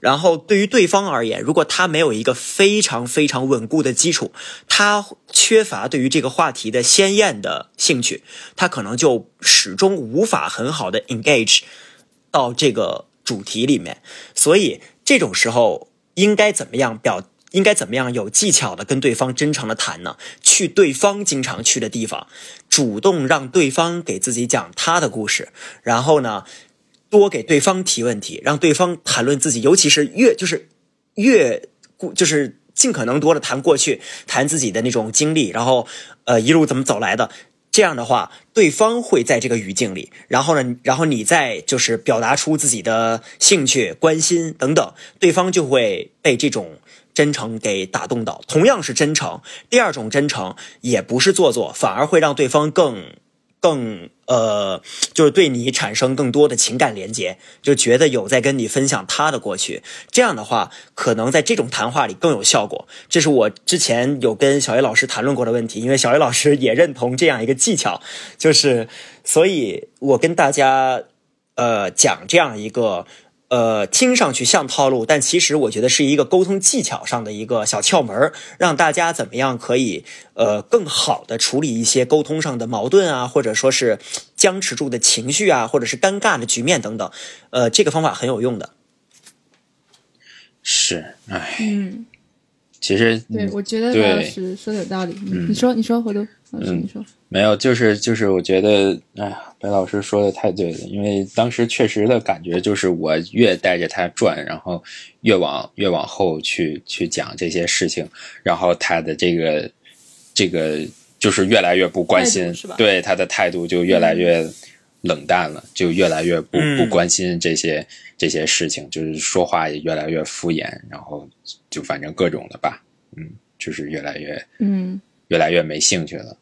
然后对于对方而言，如果他没有一个非常非常稳固的基础，他缺乏对于这个话题的鲜艳的兴趣，他可能就始终无法很好的 engage 到这个主题里面。所以这种时候应该怎么样表？应该怎么样有技巧的跟对方真诚的谈呢？去对方经常去的地方，主动让对方给自己讲他的故事，然后呢，多给对方提问题，让对方谈论自己，尤其是越就是越就是尽可能多的谈过去，谈自己的那种经历，然后呃一路怎么走来的。这样的话，对方会在这个语境里，然后呢，然后你再就是表达出自己的兴趣、关心等等，对方就会被这种真诚给打动到。同样是真诚，第二种真诚也不是做作，反而会让对方更。更呃，就是对你产生更多的情感连接，就觉得有在跟你分享他的过去，这样的话，可能在这种谈话里更有效果。这是我之前有跟小叶老师谈论过的问题，因为小叶老师也认同这样一个技巧，就是所以我跟大家呃讲这样一个。呃，听上去像套路，但其实我觉得是一个沟通技巧上的一个小窍门让大家怎么样可以呃更好的处理一些沟通上的矛盾啊，或者说是僵持住的情绪啊，或者是尴尬的局面等等。呃，这个方法很有用的。是，哎，嗯，其实对，我觉得老师说的有道理。你说，你说，回头老师你说。没有，就是就是，我觉得，哎呀，白老师说的太对了。因为当时确实的感觉就是，我越带着他转，然后越往越往后去去讲这些事情，然后他的这个这个就是越来越不关心，对他的态度就越来越冷淡了，就越来越不不关心这些这些事情，就是说话也越来越敷衍，然后就反正各种的吧，嗯，就是越来越嗯越来越没兴趣了。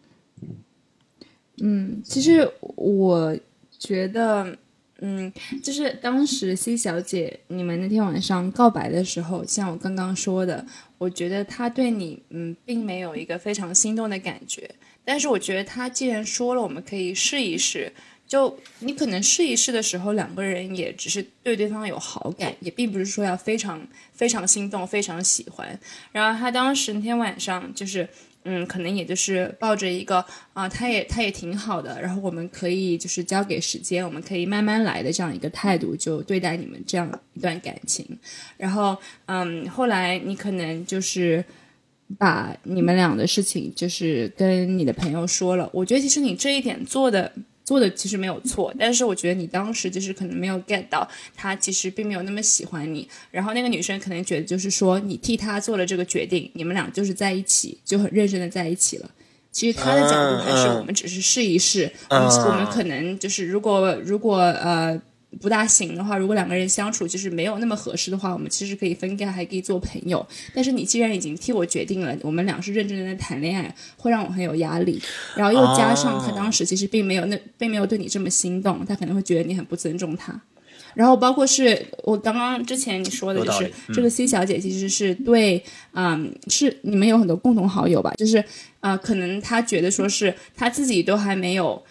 嗯，其实我觉得，嗯，就是当时 C 小姐你们那天晚上告白的时候，像我刚刚说的，我觉得她对你，嗯，并没有一个非常心动的感觉。但是我觉得她既然说了，我们可以试一试。就你可能试一试的时候，两个人也只是对对方有好感，也并不是说要非常非常心动、非常喜欢。然后她当时那天晚上就是。嗯，可能也就是抱着一个啊，他也他也挺好的，然后我们可以就是交给时间，我们可以慢慢来的这样一个态度，就对待你们这样一段感情。然后，嗯，后来你可能就是把你们俩的事情就是跟你的朋友说了。我觉得其实你这一点做的。做的其实没有错，但是我觉得你当时就是可能没有 get 到他其实并没有那么喜欢你，然后那个女生可能觉得就是说你替他做了这个决定，你们俩就是在一起就很认真的在一起了。其实他的角度还是我们只是试一试，我们可能就是如果如果呃。不大行的话，如果两个人相处就是没有那么合适的话，我们其实可以分开，还可以做朋友。但是你既然已经替我决定了，我们俩是认真的在谈恋爱，会让我很有压力。然后又加上他当时其实并没有那并没有对你这么心动，他可能会觉得你很不尊重他。然后包括是我刚刚之前你说的就是这个 C 小姐其实是对，嗯，是你们有很多共同好友吧？就是啊，可能他觉得说是他自己都还没有。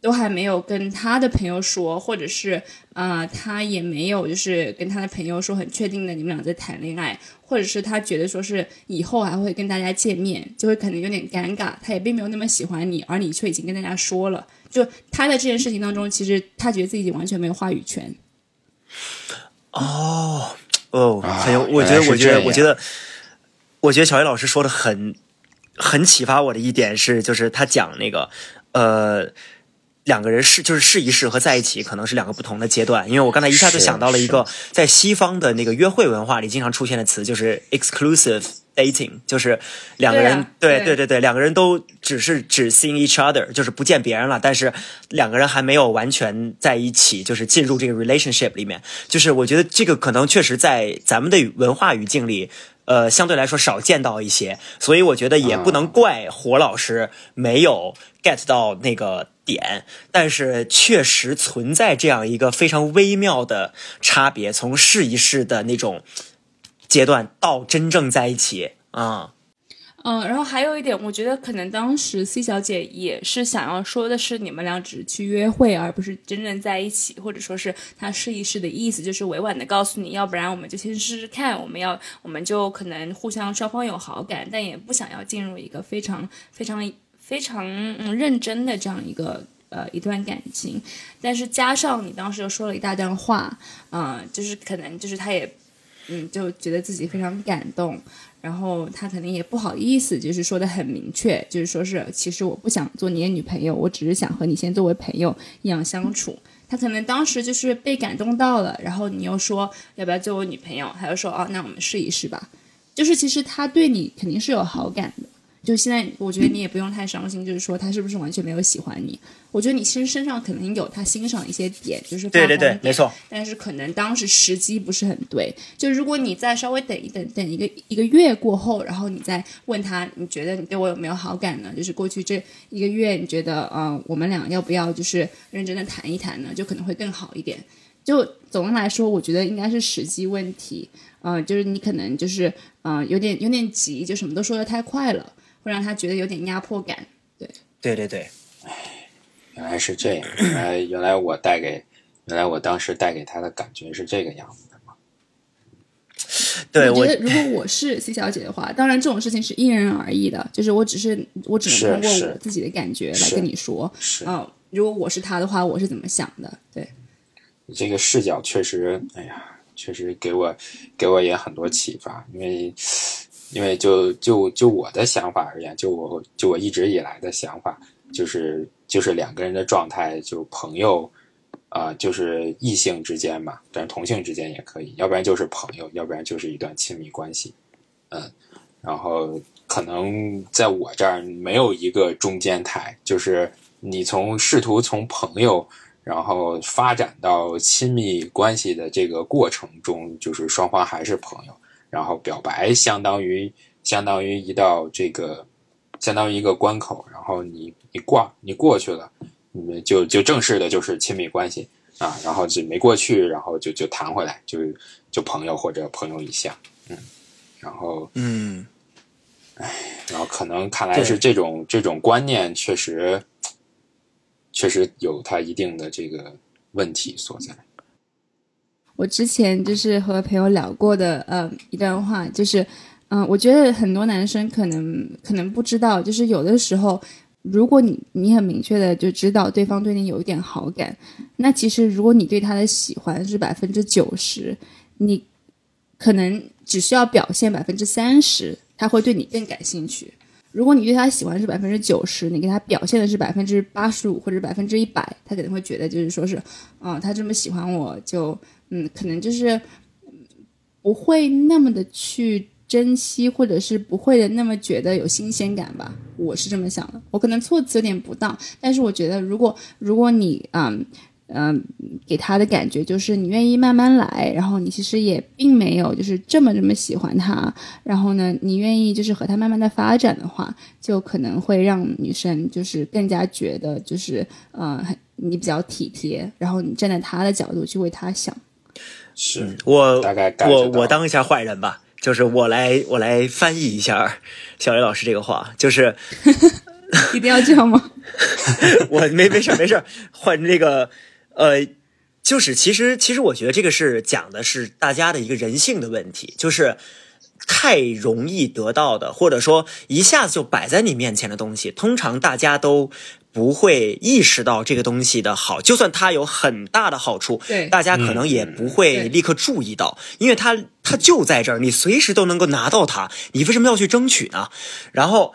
都还没有跟他的朋友说，或者是啊，他也没有就是跟他的朋友说很确定的你们俩在谈恋爱，或者是他觉得说是以后还会跟大家见面，就会可能有点尴尬。他也并没有那么喜欢你，而你却已经跟大家说了，就他在这件事情当中，其实他觉得自己已经完全没有话语权。哦哦，很有，我觉得，我觉得，我觉得，我觉得小叶老师说的很很启发我的一点是，就是他讲那个呃。两个人试就是试一试和在一起可能是两个不同的阶段，因为我刚才一下就想到了一个在西方的那个约会文化里经常出现的词，就是 exclusive dating，就是两个人对对对对，两个人都只是只 seeing each other，就是不见别人了，但是两个人还没有完全在一起，就是进入这个 relationship 里面，就是我觉得这个可能确实在咱们的文化语境里。呃，相对来说少见到一些，所以我觉得也不能怪火老师没有 get 到那个点，但是确实存在这样一个非常微妙的差别，从试一试的那种阶段到真正在一起啊。嗯，然后还有一点，我觉得可能当时 C 小姐也是想要说的是，你们俩只是去约会，而不是真正在一起，或者说是她试一试的意思，就是委婉的告诉你，要不然我们就先试试看，我们要我们就可能互相双方有好感，但也不想要进入一个非常非常非常嗯认真的这样一个呃一段感情。但是加上你当时又说了一大段话，嗯，就是可能就是他也嗯就觉得自己非常感动。然后他肯定也不好意思，就是说的很明确，就是说是其实我不想做你的女朋友，我只是想和你先作为朋友一样相处。他可能当时就是被感动到了，然后你又说要不要做我女朋友，他就说哦，那我们试一试吧。就是其实他对你肯定是有好感的，就现在，我觉得你也不用太伤心，就是说他是不是完全没有喜欢你？我觉得你其实身上可能有他欣赏的一些点，就是对对对，没错。但是可能当时时机不是很对。就如果你再稍微等一等，等一个一个月过后，然后你再问他，你觉得你对我有没有好感呢？就是过去这一个月，你觉得嗯，我们俩要不要就是认真的谈一谈呢？就可能会更好一点。就总的来说，我觉得应该是时机问题。嗯，就是你可能就是嗯，有点有点急，就什么都说的太快了。会让他觉得有点压迫感，对，对对对，哎，原来是这样，原来原来我带给，原来我当时带给他的感觉是这个样子的吗？对，我觉得如果我是 C 小姐的话，当然这种事情是因人而异的，就是我只是我只能通过我自己的感觉来跟你说，啊，如果我是他的话，我是怎么想的？对，这个视角确实，哎呀，确实给我给我也很多启发，因为。因为就就就我的想法而言，就我就我一直以来的想法，就是就是两个人的状态，就朋友，啊，就是异性之间嘛，但是同性之间也可以，要不然就是朋友，要不然就是一段亲密关系，嗯，然后可能在我这儿没有一个中间台，就是你从试图从朋友，然后发展到亲密关系的这个过程中，就是双方还是朋友。然后表白相当于相当于一道这个，相当于一个关口，然后你你挂你过去了，你们就就正式的就是亲密关系啊，然后就没过去，然后就就谈回来，就就朋友或者朋友以下，嗯，然后嗯，哎，然后可能看来是这种这种观念确实确实有它一定的这个问题所在。我之前就是和朋友聊过的，呃，一段话，就是，嗯，我觉得很多男生可能可能不知道，就是有的时候，如果你你很明确的就知道对方对你有一点好感，那其实如果你对他的喜欢是百分之九十，你可能只需要表现百分之三十，他会对你更感兴趣。如果你对他喜欢是百分之九十，你给他表现的是百分之八十五或者百分之一百，他可能会觉得就是说是，啊，他这么喜欢我就。嗯，可能就是不会那么的去珍惜，或者是不会的那么觉得有新鲜感吧。我是这么想的，我可能措辞有点不当，但是我觉得，如果如果你嗯嗯给他的感觉就是你愿意慢慢来，然后你其实也并没有就是这么这么喜欢他，然后呢，你愿意就是和他慢慢的发展的话，就可能会让女生就是更加觉得就是嗯你比较体贴，然后你站在他的角度去为他想。是我大概我我当一下坏人吧，就是我来我来翻译一下小雷老师这个话，就是 *laughs* 一定要这样吗？*laughs* 我没没事没事换这个呃，就是其实其实我觉得这个是讲的是大家的一个人性的问题，就是太容易得到的，或者说一下子就摆在你面前的东西，通常大家都。不会意识到这个东西的好，就算它有很大的好处，对大家可能也不会立刻注意到，因为它它就在这儿，你随时都能够拿到它，你为什么要去争取呢？然后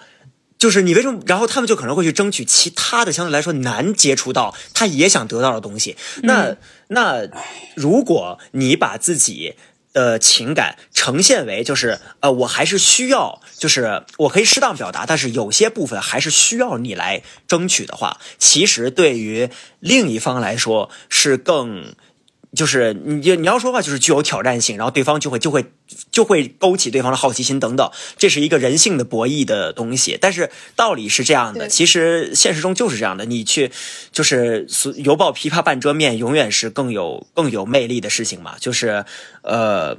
就是你为什么？然后他们就可能会去争取其他的相对来说难接触到，他也想得到的东西。那那如果你把自己。的情感呈现为就是呃，我还是需要，就是我可以适当表达，但是有些部分还是需要你来争取的话，其实对于另一方来说是更，就是你你要说话就是具有挑战性，然后对方就会就会就会勾起对方的好奇心等等，这是一个人性的博弈的东西。但是道理是这样的，其实现实中就是这样的，你去就是犹抱琵琶半遮面，永远是更有更有魅力的事情嘛，就是。呃，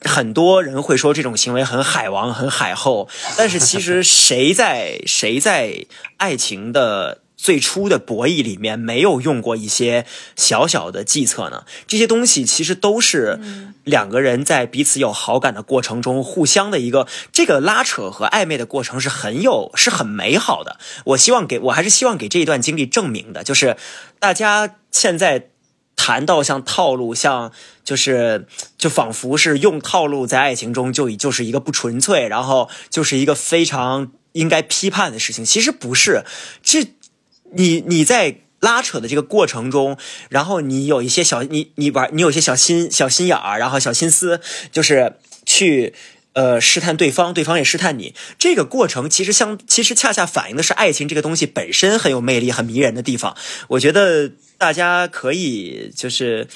很多人会说这种行为很海王、很海后，但是其实谁在谁在爱情的最初的博弈里面没有用过一些小小的计策呢？这些东西其实都是两个人在彼此有好感的过程中，互相的一个这个拉扯和暧昧的过程是很有是很美好的。我希望给我还是希望给这一段经历证明的，就是大家现在。谈到像套路，像就是就仿佛是用套路在爱情中就已就是一个不纯粹，然后就是一个非常应该批判的事情。其实不是，这你你在拉扯的这个过程中，然后你有一些小你你玩你有些小心小心眼儿，然后小心思，就是去。呃，试探对方，对方也试探你。这个过程其实相，其实恰恰反映的是爱情这个东西本身很有魅力、很迷人的地方。我觉得大家可以就是，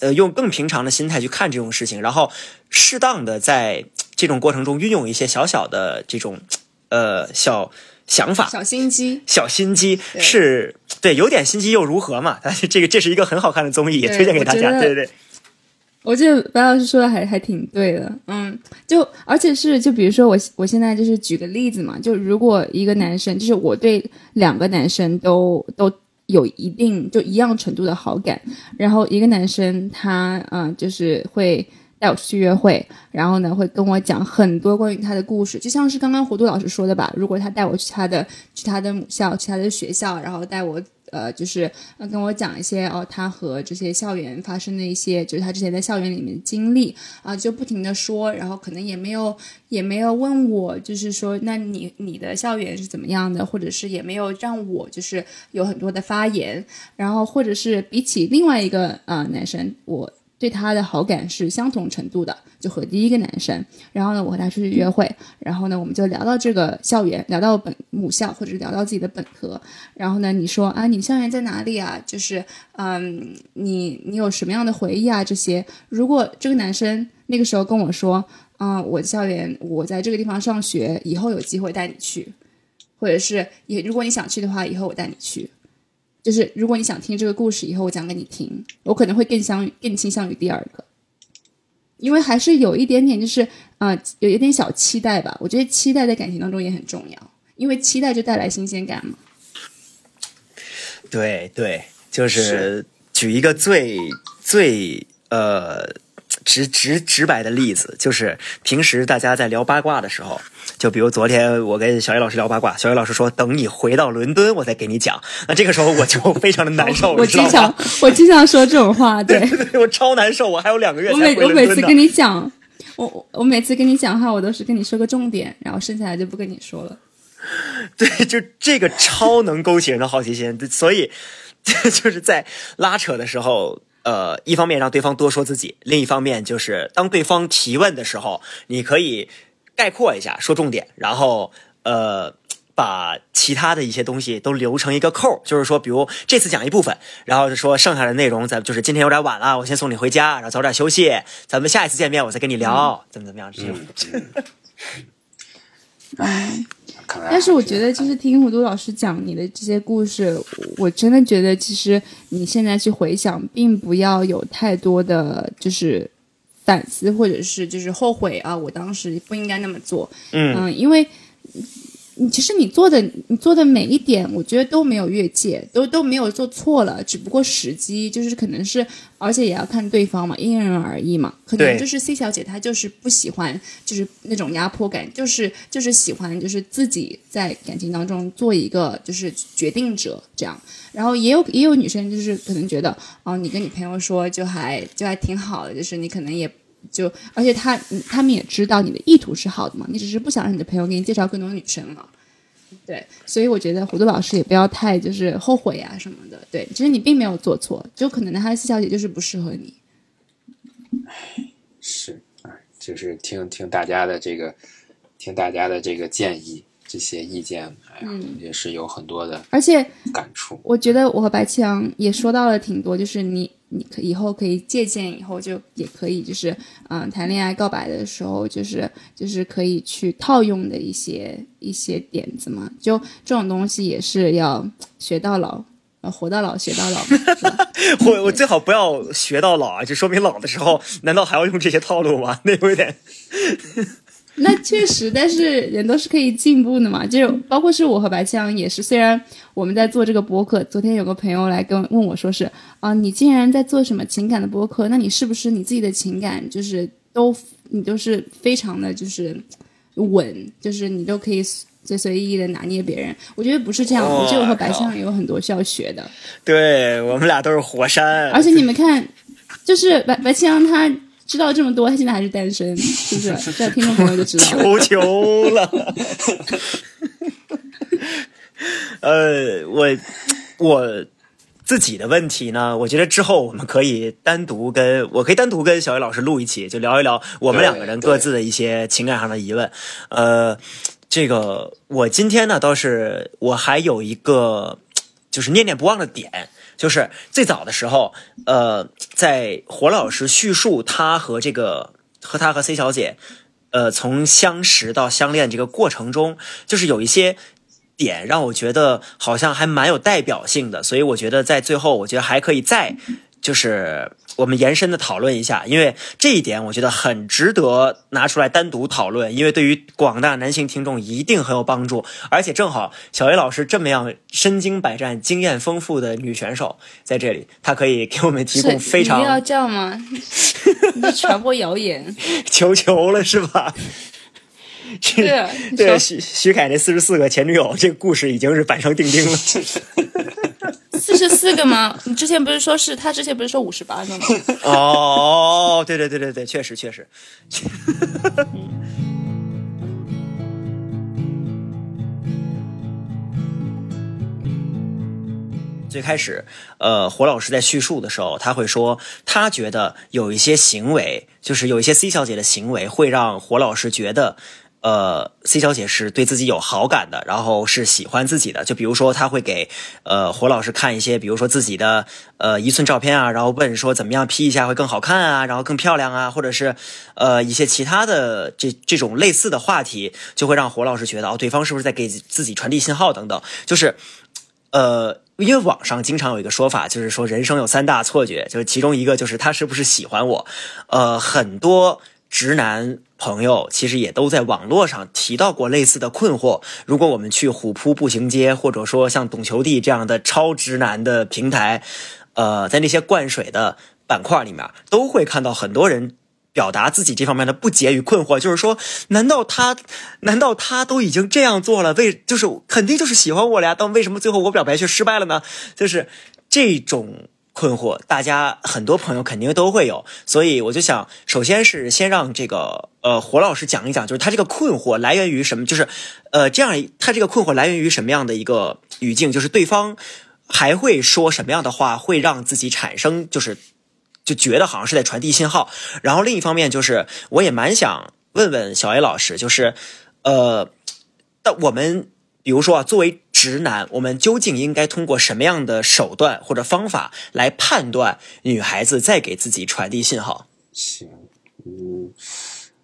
呃，用更平常的心态去看这种事情，然后适当的在这种过程中运用一些小小的这种，呃，小想法、小心机、小心机，是对，有点心机又如何嘛？但是这个这是一个很好看的综艺，也推荐给大家。对对对。我觉得白老师说的还还挺对的，嗯，就而且是就比如说我我现在就是举个例子嘛，就如果一个男生就是我对两个男生都都有一定就一样程度的好感，然后一个男生他嗯就是会带我出去约会，然后呢会跟我讲很多关于他的故事，就像是刚刚胡杜老师说的吧，如果他带我去他的去他的母校去他的学校，然后带我。呃，就是跟我讲一些哦，他和这些校园发生的一些，就是他之前在校园里面的经历啊，就不停的说，然后可能也没有也没有问我，就是说，那你你的校园是怎么样的，或者是也没有让我就是有很多的发言，然后或者是比起另外一个呃男生，我。对他的好感是相同程度的，就和第一个男生。然后呢，我和他出去约会，然后呢，我们就聊到这个校园，聊到本母校，或者聊到自己的本科。然后呢，你说啊，你校园在哪里啊？就是嗯，你你有什么样的回忆啊？这些，如果这个男生那个时候跟我说，嗯，我校园，我在这个地方上学，以后有机会带你去，或者是也如果你想去的话，以后我带你去。就是如果你想听这个故事，以后我讲给你听，我可能会更相更倾向于第二个，因为还是有一点点，就是啊，有一点小期待吧。我觉得期待在感情当中也很重要，因为期待就带来新鲜感嘛。对对，就是举一个最最呃。直直直白的例子就是，平时大家在聊八卦的时候，就比如昨天我跟小叶老师聊八卦，小叶老师说等你回到伦敦我再给你讲，那这个时候我就 *laughs* 非常的难受，我经常 *laughs* 我经常说这种话，对 *laughs* 对对，我超难受，我还有两个月才回我每我每次跟你讲，我我每次跟你讲话，我都是跟你说个重点，然后剩下来就不跟你说了。对，就这个超能勾起人的好奇心，所以就是在拉扯的时候。呃，一方面让对方多说自己，另一方面就是当对方提问的时候，你可以概括一下，说重点，然后呃，把其他的一些东西都留成一个扣，就是说，比如这次讲一部分，然后就说剩下的内容，咱就是今天有点晚了，我先送你回家，然后早点休息，咱们下一次见面我再跟你聊，怎么怎么样？这种。哎。但是我觉得，就是听胡都老师讲你的这些故事，我真的觉得，其实你现在去回想，并不要有太多的就是反思，或者是就是后悔啊，我当时不应该那么做。嗯，因为。你其实你做的你做的每一点，我觉得都没有越界，都都没有做错了，只不过时机就是可能是，而且也要看对方嘛，因人而异嘛。可能就是 C 小姐她就是不喜欢，就是那种压迫感，就是就是喜欢就是自己在感情当中做一个就是决定者这样。然后也有也有女生就是可能觉得，哦，你跟你朋友说就还就还挺好的，就是你可能也。就而且他他们也知道你的意图是好的嘛，你只是不想让你的朋友给你介绍更多女生了，对，所以我觉得糊涂老师也不要太就是后悔啊什么的，对，其实你并没有做错，就可能他的四小姐就是不适合你。是啊，就是听听大家的这个，听大家的这个建议。这些意见，哎呀，也是有很多的，而且感触。我觉得我和白启阳也说到了挺多，就是你，你可以后可以借鉴，以后就也可以，就是嗯，谈恋爱告白的时候，就是就是可以去套用的一些一些点子嘛。就这种东西也是要学到老，活到老学到老。*laughs* 我我最好不要学到老啊，就说明老的时候，难道还要用这些套路吗？那有点。那确实，但是人都是可以进步的嘛。就包括是我和白强也是，虽然我们在做这个播客，昨天有个朋友来跟问我说是啊，你竟然在做什么情感的播客？那你是不是你自己的情感就是都你都是非常的就是稳，就是你都可以随随意意的拿捏别人？我觉得不是这样，我觉得我和白强有很多需要学的。对我们俩都是火山，而且你们看，就是白白强他。知道这么多，他现在还是单身，是不是？这听众朋友就知道。求求了。呃，我我自己的问题呢，我觉得之后我们可以单独跟我可以单独跟小雨老师录一期，就聊一聊我们两个人各自的一些情感上的疑问。呃，这个我今天呢倒是我还有一个就是念念不忘的点，就是最早的时候，呃，在火老师叙述他和这个和他和 C 小姐，呃，从相识到相恋这个过程中，就是有一些。点让我觉得好像还蛮有代表性的，所以我觉得在最后，我觉得还可以再就是我们延伸的讨论一下，因为这一点我觉得很值得拿出来单独讨论，因为对于广大男性听众一定很有帮助，而且正好小 A 老师这么样身经百战、经验丰富的女选手在这里，她可以给我们提供非常要这样吗？*laughs* 你传播谣言，求求了是吧？*laughs* 对啊，对徐徐凯那四十四个前女友，这个故事已经是板上钉钉了。*laughs* *laughs* 四十四个吗？你之前不是说是他之前不是说五十八个吗？*laughs* 哦，对对对对对，确实确实。*laughs* 最开始，呃，火老师在叙述的时候，他会说，他觉得有一些行为，就是有一些 C 小姐的行为，会让火老师觉得。呃，C 小姐是对自己有好感的，然后是喜欢自己的。就比如说，她会给呃火老师看一些，比如说自己的呃一寸照片啊，然后问说怎么样 P 一下会更好看啊，然后更漂亮啊，或者是呃一些其他的这这种类似的话题，就会让火老师觉得哦，对方是不是在给自己传递信号等等。就是呃，因为网上经常有一个说法，就是说人生有三大错觉，就是其中一个就是他是不是喜欢我。呃，很多直男。朋友其实也都在网络上提到过类似的困惑。如果我们去虎扑步行街，或者说像懂球帝这样的超直男的平台，呃，在那些灌水的板块里面，都会看到很多人表达自己这方面的不解与困惑。就是说，难道他，难道他都已经这样做了？为就是肯定就是喜欢我了呀？但为什么最后我表白却失败了呢？就是这种。困惑，大家很多朋友肯定都会有，所以我就想，首先是先让这个呃火老师讲一讲，就是他这个困惑来源于什么，就是呃这样他这个困惑来源于什么样的一个语境，就是对方还会说什么样的话，会让自己产生就是就觉得好像是在传递信号。然后另一方面就是，我也蛮想问问小 A 老师，就是呃，但我们比如说啊，作为。直男，我们究竟应该通过什么样的手段或者方法来判断女孩子在给自己传递信号？行，嗯，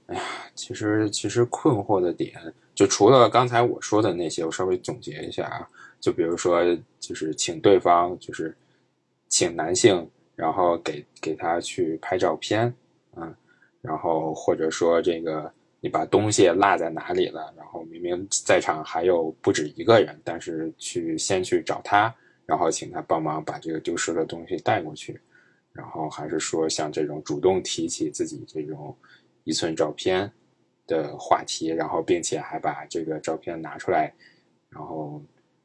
哎呀，其实其实困惑的点，就除了刚才我说的那些，我稍微总结一下啊，就比如说，就是请对方，就是请男性，然后给给他去拍照片，嗯，然后或者说这个。你把东西落在哪里了？然后明明在场还有不止一个人，但是去先去找他，然后请他帮忙把这个丢失的东西带过去。然后还是说像这种主动提起自己这种一寸照片的话题，然后并且还把这个照片拿出来，然后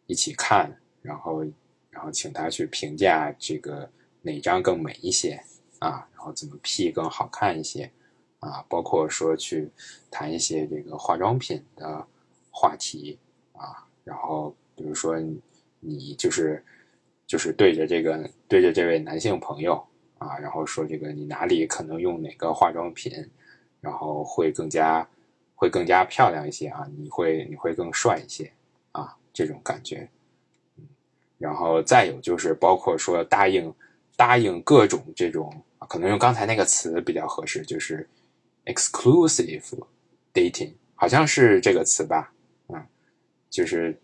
一起看，然后然后请他去评价这个哪张更美一些啊？然后怎么 P 更好看一些？啊，包括说去谈一些这个化妆品的话题啊，然后比如说你就是就是对着这个对着这位男性朋友啊，然后说这个你哪里可能用哪个化妆品，然后会更加会更加漂亮一些啊，你会你会更帅一些啊，这种感觉，嗯，然后再有就是包括说答应答应各种这种，可能用刚才那个词比较合适，就是。Exclusive dating 好像是这个词吧，嗯，就是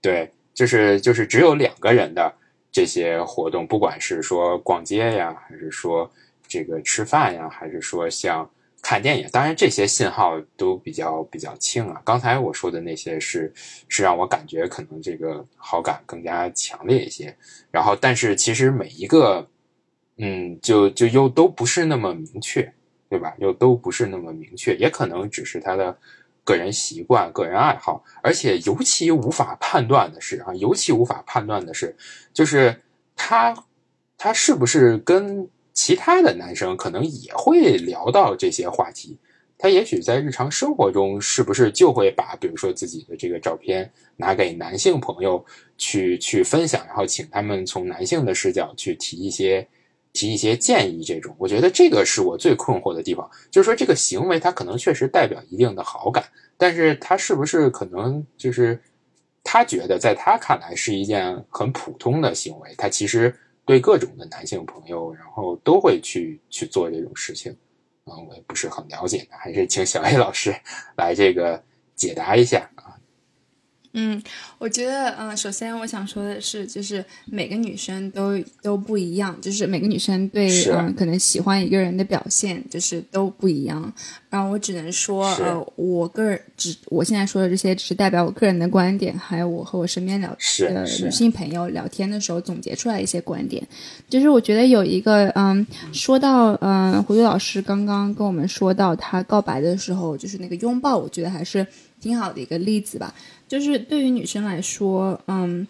对，就是就是只有两个人的这些活动，不管是说逛街呀，还是说这个吃饭呀，还是说像看电影，当然这些信号都比较比较轻啊。刚才我说的那些是是让我感觉可能这个好感更加强烈一些，然后但是其实每一个，嗯，就就又都不是那么明确。对吧？又都不是那么明确，也可能只是他的个人习惯、个人爱好，而且尤其无法判断的是啊，尤其无法判断的是，就是他他是不是跟其他的男生可能也会聊到这些话题，他也许在日常生活中是不是就会把，比如说自己的这个照片拿给男性朋友去去分享，然后请他们从男性的视角去提一些提一些建议，这种我觉得这个是我最困惑的地方，就是说这个行为它可能确实代表一定的好感，但是他是不是可能就是他觉得在他看来是一件很普通的行为，他其实对各种的男性朋友，然后都会去去做这种事情。嗯，我也不是很了解，还是请小 A 老师来这个解答一下。嗯，我觉得，嗯，首先我想说的是，就是每个女生都都不一样，就是每个女生对，嗯，可能喜欢一个人的表现就是都不一样。然后我只能说，呃，我个人只我现在说的这些，只是代表我个人的观点，还有我和我身边聊的女性朋友聊天的时候总结出来一些观点。就是我觉得有一个，嗯，说到，嗯，胡宇老师刚刚跟我们说到他告白的时候，就是那个拥抱，我觉得还是挺好的一个例子吧。就是对于女生来说，嗯，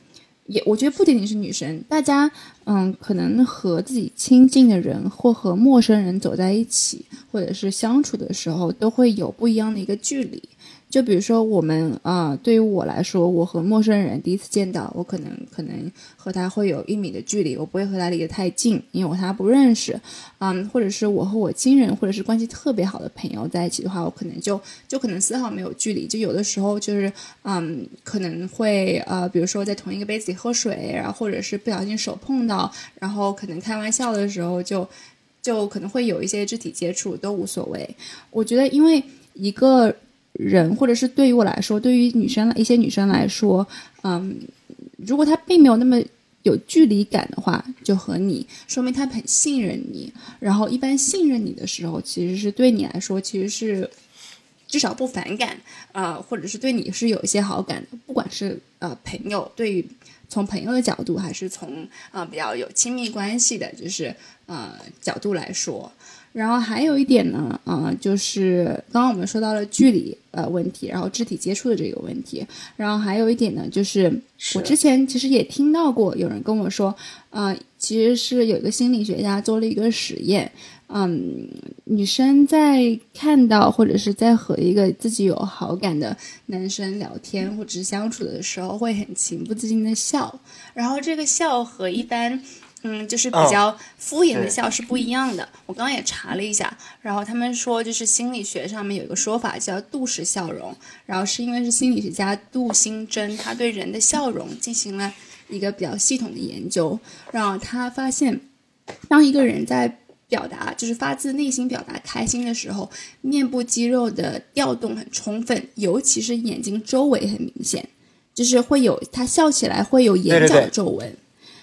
也我觉得不仅仅是女生，大家，嗯，可能和自己亲近的人或和陌生人走在一起，或者是相处的时候，都会有不一样的一个距离。就比如说我们啊，对于我来说，我和陌生人第一次见到，我可能可能和他会有一米的距离，我不会和他离得太近，因为我和他不认识，嗯，或者是我和我亲人或者是关系特别好的朋友在一起的话，我可能就就可能丝毫没有距离，就有的时候就是嗯，可能会呃，比如说在同一个杯子里喝水，然后或者是不小心手碰到，然后可能开玩笑的时候就就可能会有一些肢体接触，都无所谓。我觉得因为一个。人，或者是对于我来说，对于女生一些女生来说，嗯，如果她并没有那么有距离感的话，就和你说明她很信任你。然后，一般信任你的时候，其实是对你来说，其实是至少不反感啊，或者是对你是有一些好感的。不管是呃朋友，对于从朋友的角度，还是从啊比较有亲密关系的，就是呃角度来说。然后还有一点呢，啊，就是刚刚我们说到了距离呃问题，然后肢体接触的这个问题。然后还有一点呢，就是我之前其实也听到过有人跟我说，啊，其实是有一个心理学家做了一个实验，嗯，女生在看到或者是在和一个自己有好感的男生聊天或者是相处的时候，会很情不自禁的笑，然后这个笑和一般。嗯，就是比较敷衍的笑是不一样的。我刚刚也查了一下，然后他们说，就是心理学上面有一个说法叫杜氏笑容，然后是因为是心理学家杜新珍，他对人的笑容进行了一个比较系统的研究，然后他发现，当一个人在表达，就是发自内心表达开心的时候，面部肌肉的调动很充分，尤其是眼睛周围很明显，就是会有他笑起来会有眼角的皱纹。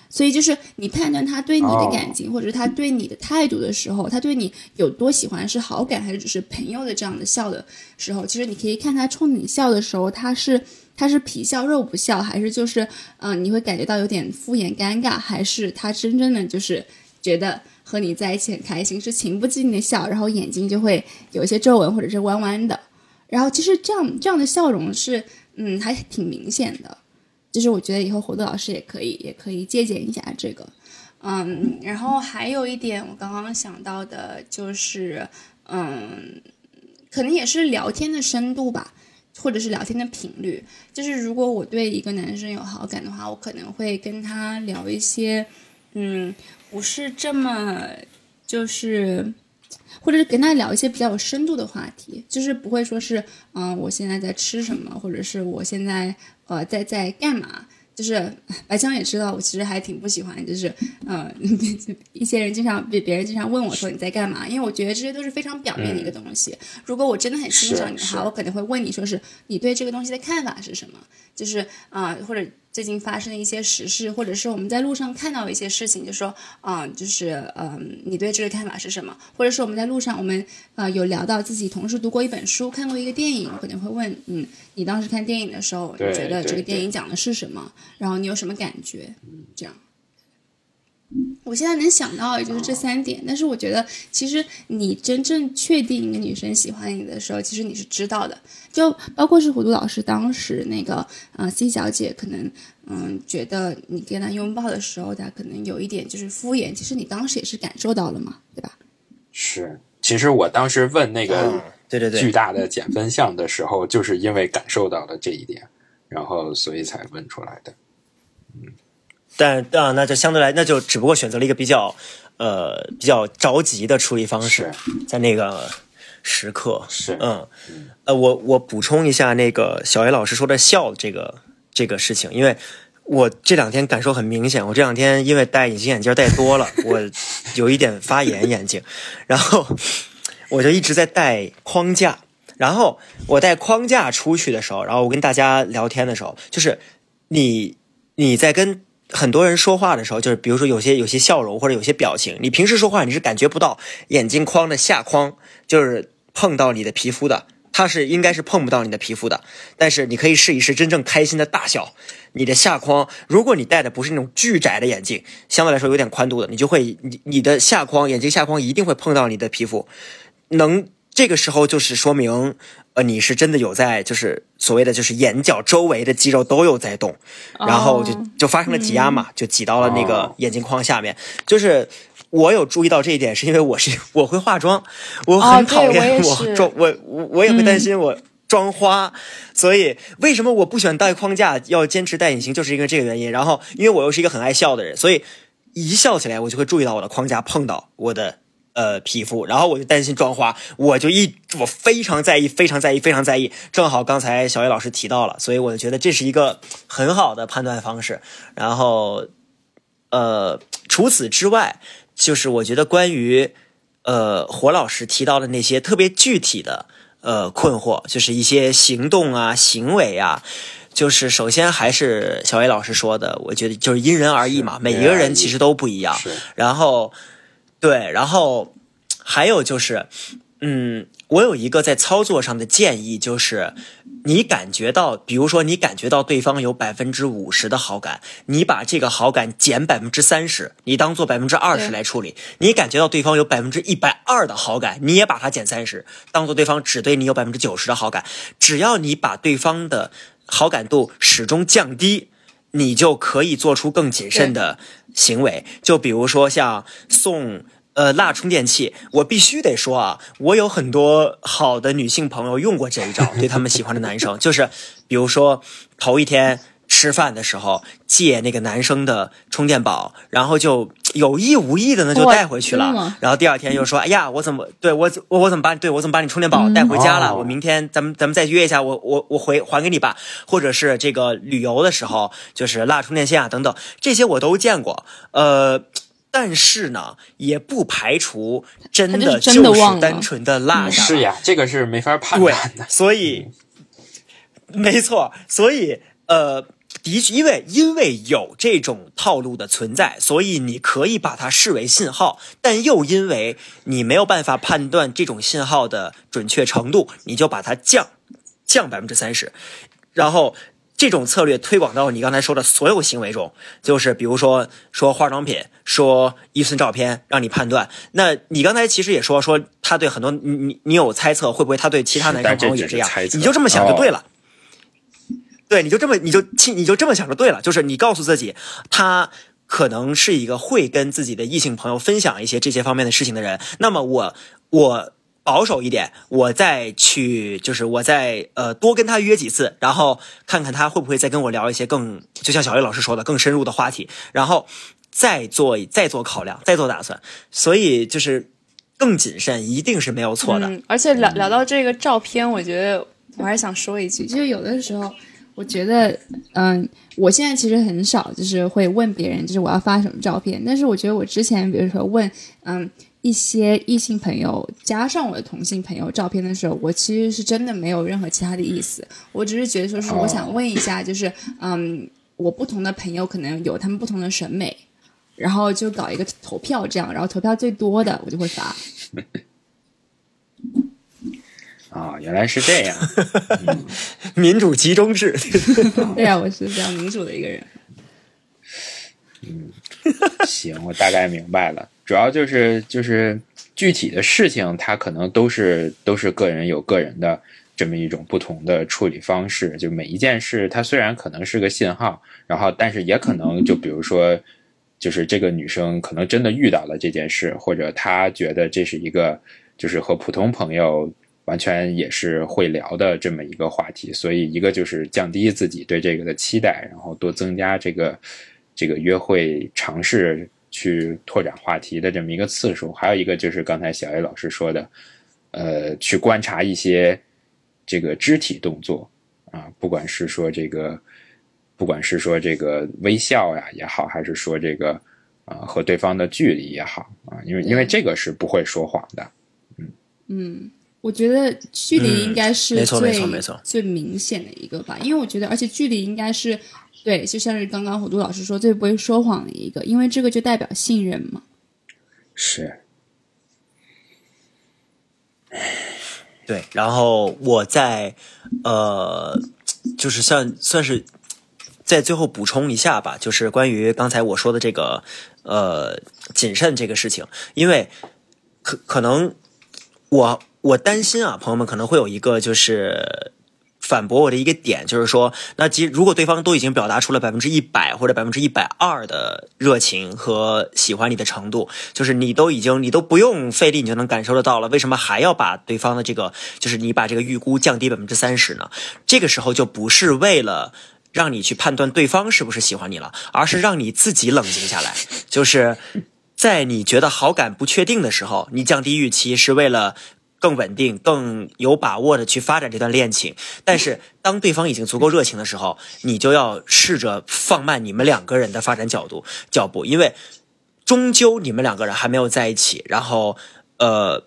所以就是你判断他对你的感情，或者是他对你的态度的时候，他对你有多喜欢，是好感还是只是朋友的这样的笑的时候，其实你可以看他冲你笑的时候，他是他是皮笑肉不笑，还是就是嗯你会感觉到有点敷衍尴尬，还是他真正的就是觉得和你在一起很开心，是情不自禁的笑，然后眼睛就会有一些皱纹或者是弯弯的，然后其实这样这样的笑容是嗯还挺明显的。就是我觉得以后活动老师也可以，也可以借鉴一下这个，嗯，然后还有一点我刚刚想到的就是，嗯，可能也是聊天的深度吧，或者是聊天的频率。就是如果我对一个男生有好感的话，我可能会跟他聊一些，嗯，不是这么，就是，或者是跟他聊一些比较有深度的话题，就是不会说是，嗯，我现在在吃什么，或者是我现在。呃，在在干嘛？就是白江也知道，我其实还挺不喜欢，就是呃，*laughs* 一些人经常别别人经常问我说你在干嘛？因为我觉得这些都是非常表面的一个东西。如果我真的很欣赏你的话，我肯定会问你说是你对这个东西的看法是什么？就是啊，或者。最近发生的一些时事，或者是我们在路上看到一些事情，就说，啊，就是，嗯，你对这个看法是什么？或者是我们在路上，我们，呃，有聊到自己同时读过一本书，看过一个电影，可能会问，嗯，你当时看电影的时候，你觉得这个电影讲的是什么？然后你有什么感觉？这样。我现在能想到也就是这三点，但是我觉得其实你真正确定一个女生喜欢你的时候，其实你是知道的。就包括是虎度老师当时那个，呃，C 小姐可能，嗯，觉得你跟她拥抱的时候，她可能有一点就是敷衍，其实你当时也是感受到了嘛，对吧？是，其实我当时问那个对对对，巨大的减分项的时候，就是因为感受到了这一点，然后所以才问出来的。但啊，那就相对来，那就只不过选择了一个比较呃比较着急的处理方式，在那个时刻。是嗯。呃，我我补充一下那个小 A 老师说的笑这个这个事情，因为我这两天感受很明显，我这两天因为戴隐形眼镜戴多了，我有一点发炎眼睛，然后我就一直在戴框架，然后我戴框架出去的时候，然后我跟大家聊天的时候，就是你你在跟很多人说话的时候，就是比如说有些有些笑容或者有些表情，你平时说话你是感觉不到眼镜框的下框就是碰到你的皮肤的，它是应该是碰不到你的皮肤的。但是你可以试一试真正开心的大笑，你的下框，如果你戴的不是那种巨窄的眼镜，相对来说有点宽度的，你就会你你的下框眼睛下框一定会碰到你的皮肤，能这个时候就是说明。呃，你是真的有在，就是所谓的，就是眼角周围的肌肉都有在动，然后就就发生了挤压嘛，就挤到了那个眼镜框下面。就是我有注意到这一点，是因为我是我会化妆，我很讨厌我妆，我我我也会担心我妆花，所以为什么我不喜欢戴框架，要坚持戴隐形，就是因为这个原因。然后因为我又是一个很爱笑的人，所以一笑起来，我就会注意到我的框架碰到我的。呃，皮肤，然后我就担心妆花，我就一我非常在意，非常在意，非常在意。正好刚才小叶老师提到了，所以我就觉得这是一个很好的判断方式。然后，呃，除此之外，就是我觉得关于呃火老师提到的那些特别具体的呃困惑，就是一些行动啊、行为啊，就是首先还是小叶老师说的，我觉得就是因人而异嘛，每一个人其实都不一样。然后。对，然后还有就是，嗯，我有一个在操作上的建议，就是你感觉到，比如说你感觉到对方有百分之五十的好感，你把这个好感减百分之三十，你当做百分之二十来处理。你感觉到对方有百分之一百二的好感，你也把它减三十，当做对方只对你有百分之九十的好感。只要你把对方的好感度始终降低。你就可以做出更谨慎的行为，就比如说像送呃蜡充电器，我必须得说啊，我有很多好的女性朋友用过这一招，对他们喜欢的男生，就是比如说头一天。吃饭的时候借那个男生的充电宝，然后就有意无意的呢就带回去了。然后第二天又说：“哎呀，我怎么对我我我怎么把对我怎么把你充电宝带回家了？我明天咱们咱们再约一下，我我我回还给你吧。”或者是这个旅游的时候，就是落充电线啊等等，这些我都见过。呃，但是呢，也不排除真的就是单纯的落下。是呀，这个是没法判断的。所以，*laughs* 没错，所以呃。的确，因为因为有这种套路的存在，所以你可以把它视为信号，但又因为你没有办法判断这种信号的准确程度，你就把它降降百分之三十。然后这种策略推广到你刚才说的所有行为中，就是比如说说化妆品，说一寸照片，让你判断。那你刚才其实也说说他对很多你你你有猜测，会不会他对其他男生朋友也这样？你就这么想就对了。对，你就这么，你就你就这么想就对了。就是你告诉自己，他可能是一个会跟自己的异性朋友分享一些这些方面的事情的人。那么我我保守一点，我再去，就是我再呃多跟他约几次，然后看看他会不会再跟我聊一些更，就像小叶老师说的更深入的话题，然后再做再做考量，再做打算。所以就是更谨慎，一定是没有错的。而且聊聊到这个照片，我觉得我还是想说一句，就是有的时候。我觉得，嗯，我现在其实很少就是会问别人，就是我要发什么照片。但是我觉得我之前，比如说问，嗯，一些异性朋友加上我的同性朋友照片的时候，我其实是真的没有任何其他的意思。我只是觉得说是我想问一下，就是嗯，我不同的朋友可能有他们不同的审美，然后就搞一个投票这样，然后投票最多的我就会发。*laughs* 啊，原来是这样，*laughs* 民主集中制。*laughs* 对呀，我是比较民主的一个人。嗯，行，我大概明白了。主要就是就是具体的事情，它可能都是都是个人有个人的这么一种不同的处理方式。就每一件事，它虽然可能是个信号，然后但是也可能就比如说，就是这个女生可能真的遇到了这件事，或者她觉得这是一个就是和普通朋友。完全也是会聊的这么一个话题。所以一个就是降低自己对这个的期待，然后多增加这个这个约会尝试去拓展话题的这么一个次数。还有一个就是刚才小 A 老师说的，呃，去观察一些这个肢体动作啊，不管是说这个。不管是说这个微笑呀也好，还是说这个啊和对方的距离也好啊，因为因为这个是不会说谎的。嗯嗯，我觉得距离应该是最最明显的一个吧，因为我觉得，而且距离应该是对，就像是刚刚虎度老师说最不会说谎的一个，因为这个就代表信任嘛。是。对，然后我在呃，就是算算是。在最后补充一下吧，就是关于刚才我说的这个，呃，谨慎这个事情，因为可可能我我担心啊，朋友们可能会有一个就是反驳我的一个点，就是说，那即如果对方都已经表达出了百分之一百或者百分之一百二的热情和喜欢你的程度，就是你都已经你都不用费力，你就能感受得到了，为什么还要把对方的这个就是你把这个预估降低百分之三十呢？这个时候就不是为了。让你去判断对方是不是喜欢你了，而是让你自己冷静下来。就是在你觉得好感不确定的时候，你降低预期是为了更稳定、更有把握的去发展这段恋情。但是当对方已经足够热情的时候，你就要试着放慢你们两个人的发展角度脚步，因为终究你们两个人还没有在一起。然后，呃。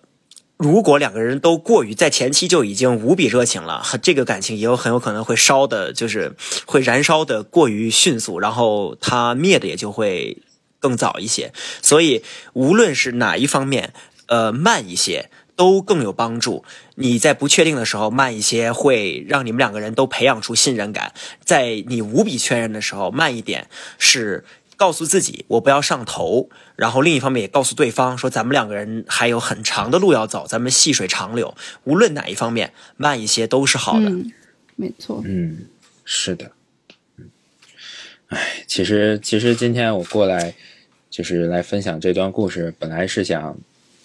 如果两个人都过于在前期就已经无比热情了，这个感情也有很有可能会烧的，就是会燃烧的过于迅速，然后它灭的也就会更早一些。所以无论是哪一方面，呃，慢一些都更有帮助。你在不确定的时候慢一些，会让你们两个人都培养出信任感；在你无比确认的时候慢一点，是。告诉自己，我不要上头。然后另一方面也告诉对方说，咱们两个人还有很长的路要走，咱们细水长流。无论哪一方面，慢一些都是好的。没错。嗯，是的。嗯，哎，其实其实今天我过来就是来分享这段故事，本来是想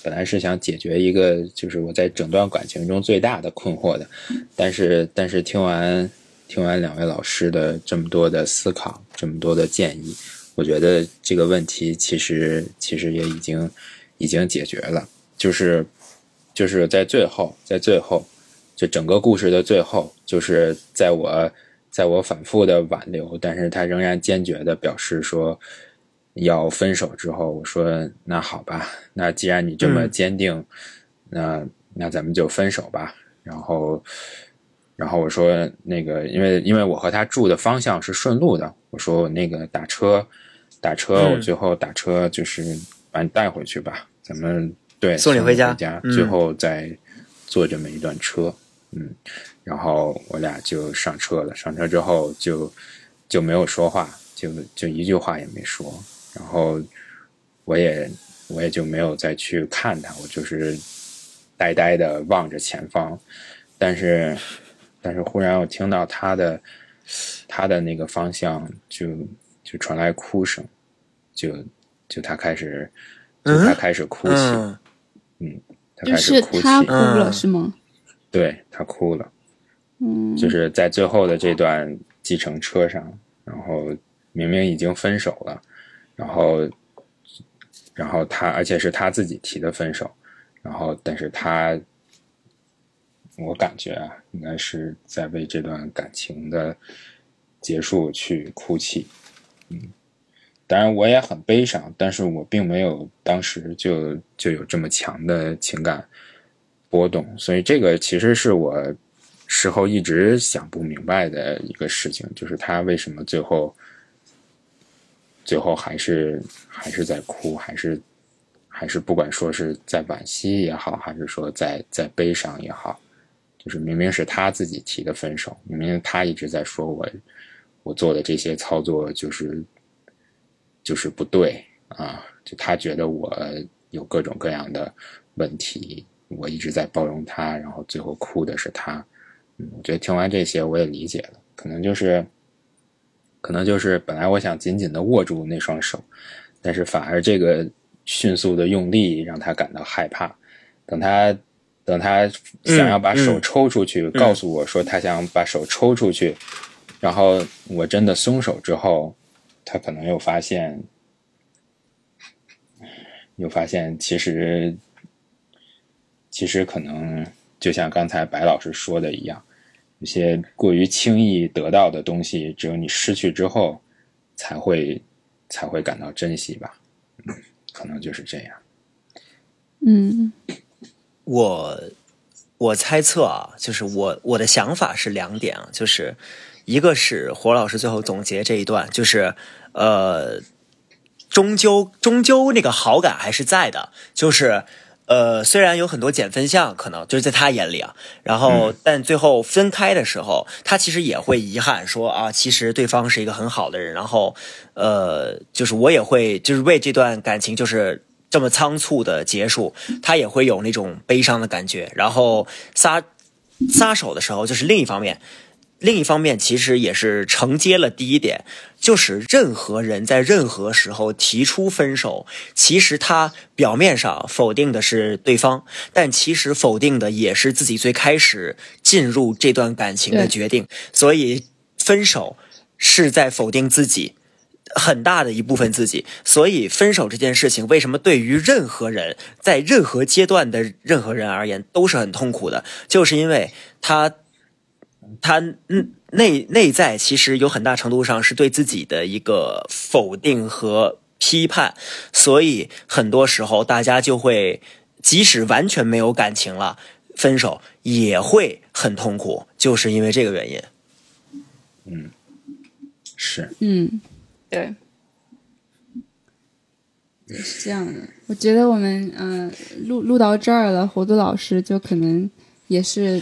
本来是想解决一个就是我在整段感情中最大的困惑的，但是但是听完听完两位老师的这么多的思考，这么多的建议。我觉得这个问题其实其实也已经已经解决了，就是就是在最后，在最后，就整个故事的最后，就是在我在我反复的挽留，但是他仍然坚决的表示说要分手之后，我说那好吧，那既然你这么坚定，那那咱们就分手吧。然后然后我说那个，因为因为我和他住的方向是顺路的，我说我那个打车。打车，我最后打车就是把你带回去吧，咱们对送你回家，回家最后再坐这么一段车，嗯，然后我俩就上车了。上车之后就就没有说话，就就一句话也没说。然后我也我也就没有再去看他，我就是呆呆的望着前方。但是但是忽然我听到他的他的那个方向就。就传来哭声，就就他开始，就他开始哭泣，嗯，他开始哭泣，他哭了是吗？对他哭了，嗯，就是在最后的这段计程车上，然后明明已经分手了，然后，然后他而且是他自己提的分手，然后但是他，我感觉啊，应该是在为这段感情的结束去哭泣。嗯，当然我也很悲伤，但是我并没有当时就就有这么强的情感波动，所以这个其实是我事后一直想不明白的一个事情，就是他为什么最后最后还是还是在哭，还是还是不管说是在惋惜也好，还是说在在悲伤也好，就是明明是他自己提的分手，明明他一直在说我。我做的这些操作就是就是不对啊！就他觉得我有各种各样的问题，我一直在包容他，然后最后哭的是他。嗯，我觉得听完这些我也理解了，可能就是可能就是本来我想紧紧的握住那双手，但是反而这个迅速的用力让他感到害怕。等他等他想要把手抽出去，告诉我说他想把手抽出去，然后我真的松手之后，他可能又发现，又发现其实，其实可能就像刚才白老师说的一样，有些过于轻易得到的东西，只有你失去之后，才会才会感到珍惜吧。嗯，可能就是这样。嗯，我我猜测啊，就是我我的想法是两点啊，就是一个是火老师最后总结这一段，就是呃，终究终究那个好感还是在的，就是呃，虽然有很多减分项，可能就是在他眼里啊，然后但最后分开的时候，他其实也会遗憾说啊，其实对方是一个很好的人，然后呃，就是我也会就是为这段感情就是。这么仓促的结束，他也会有那种悲伤的感觉。然后撒撒手的时候，就是另一方面，另一方面其实也是承接了第一点，就是任何人在任何时候提出分手，其实他表面上否定的是对方，但其实否定的也是自己最开始进入这段感情的决定。所以分手是在否定自己。很大的一部分自己，所以分手这件事情，为什么对于任何人，在任何阶段的任何人而言都是很痛苦的？就是因为他，他内内在其实有很大程度上是对自己的一个否定和批判，所以很多时候大家就会，即使完全没有感情了，分手也会很痛苦，就是因为这个原因。嗯，是，嗯。对，是这样的。我觉得我们嗯录录到这儿了，胡子老师就可能也是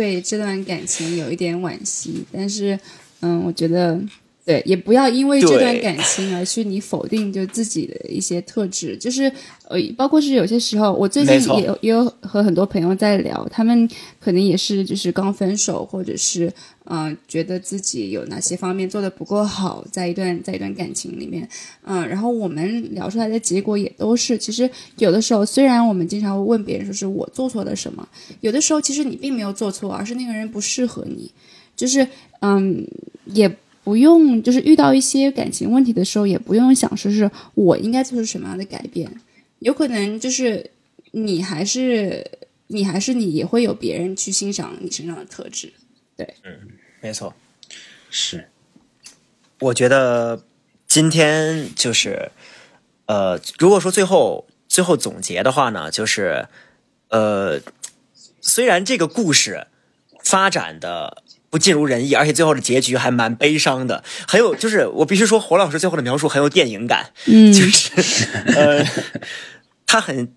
对这段感情有一点惋惜，但是嗯，我觉得。对，也不要因为这段感情而去你否定就自己的一些特质，就是呃，包括是有些时候，我最近也有也有和很多朋友在聊，他们可能也是就是刚分手，或者是嗯，觉得自己有哪些方面做的不够好，在一段在一段感情里面，嗯，然后我们聊出来的结果也都是，其实有的时候虽然我们经常会问别人说是我做错了什么，有的时候其实你并没有做错，而是那个人不适合你，就是嗯也。不用，就是遇到一些感情问题的时候，也不用想说是我应该做出什么样的改变。有可能就是你还是你还是你，也会有别人去欣赏你身上的特质。对，嗯，没错，是。我觉得今天就是呃，如果说最后最后总结的话呢，就是呃，虽然这个故事发展的。不尽如人意，而且最后的结局还蛮悲伤的，很有就是我必须说，火老师最后的描述很有电影感，嗯，*laughs* 就是呃，他很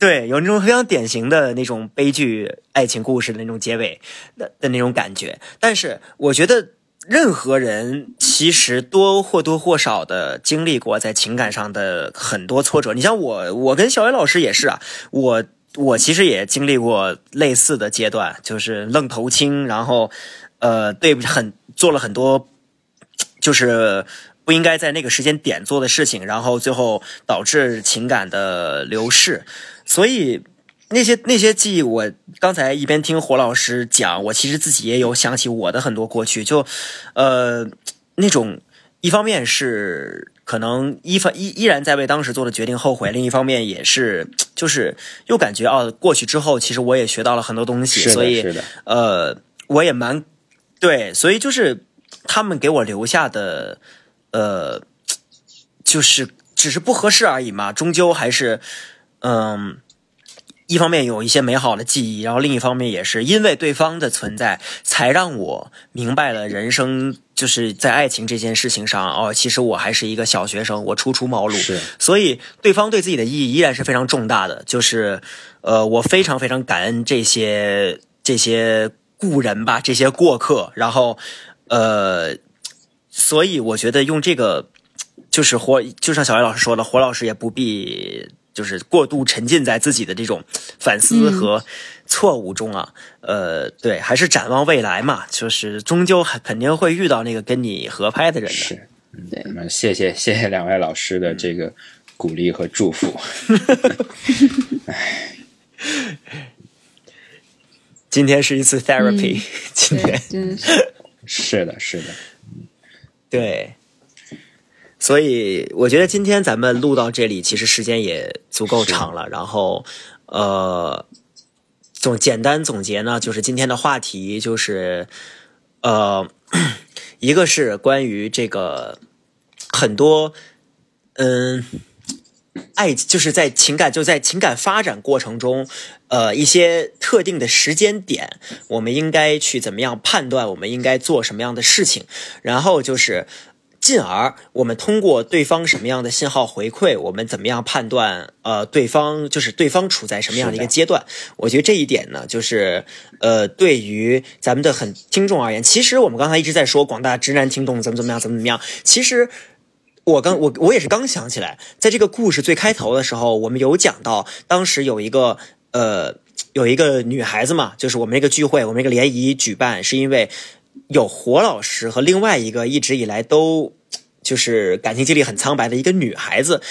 对，有那种非常典型的那种悲剧爱情故事的那种结尾的的那种感觉。但是我觉得任何人其实多或多或少的经历过在情感上的很多挫折。你像我，我跟小伟老师也是啊，我我其实也经历过类似的阶段，就是愣头青，然后。呃，对，很做了很多，就是不应该在那个时间点做的事情，然后最后导致情感的流逝。所以那些那些记忆，我刚才一边听胡老师讲，我其实自己也有想起我的很多过去，就呃那种一方面是可能一方依依然在为当时做的决定后悔，另一方面也是就是又感觉哦，过去之后其实我也学到了很多东西，所以呃我也蛮。对，所以就是他们给我留下的，呃，就是只是不合适而已嘛。终究还是，嗯，一方面有一些美好的记忆，然后另一方面也是因为对方的存在，才让我明白了人生就是在爱情这件事情上哦，其实我还是一个小学生，我初出茅庐。是，所以对方对自己的意义依然是非常重大的。就是，呃，我非常非常感恩这些这些。故人吧，这些过客，然后，呃，所以我觉得用这个，就是活，就像小艾老师说的，活老师也不必就是过度沉浸在自己的这种反思和错误中啊。呃，对，还是展望未来嘛，就是终究还肯定会遇到那个跟你合拍的人的。是，对，那么谢谢 *laughs* 谢谢两位老师的这个鼓励和祝福。*laughs* *laughs* 哎。今天是一次 therapy，、今天，真的是，是的，是的，对，所以我觉得今天咱们录到这里，其实时间也足够长了。然后，呃，总简单总结呢，就是今天的话题就是，呃，*clears throat* 一个是关于这个很多，嗯。爱就是在情感就在情感发展过程中，呃，一些特定的时间点，我们应该去怎么样判断，我们应该做什么样的事情，然后就是，进而我们通过对方什么样的信号回馈，我们怎么样判断，呃，对方就是对方处在什么样的一个阶段。我觉得这一点呢，就是呃，对于咱们的很听众而言，其实我们刚才一直在说广大直男听众怎么怎么样，怎么怎么样，其实。我刚我我也是刚想起来，在这个故事最开头的时候，我们有讲到，当时有一个呃有一个女孩子嘛，就是我们那个聚会，我们那个联谊举办，是因为有火老师和另外一个一直以来都就是感情经历很苍白的一个女孩子，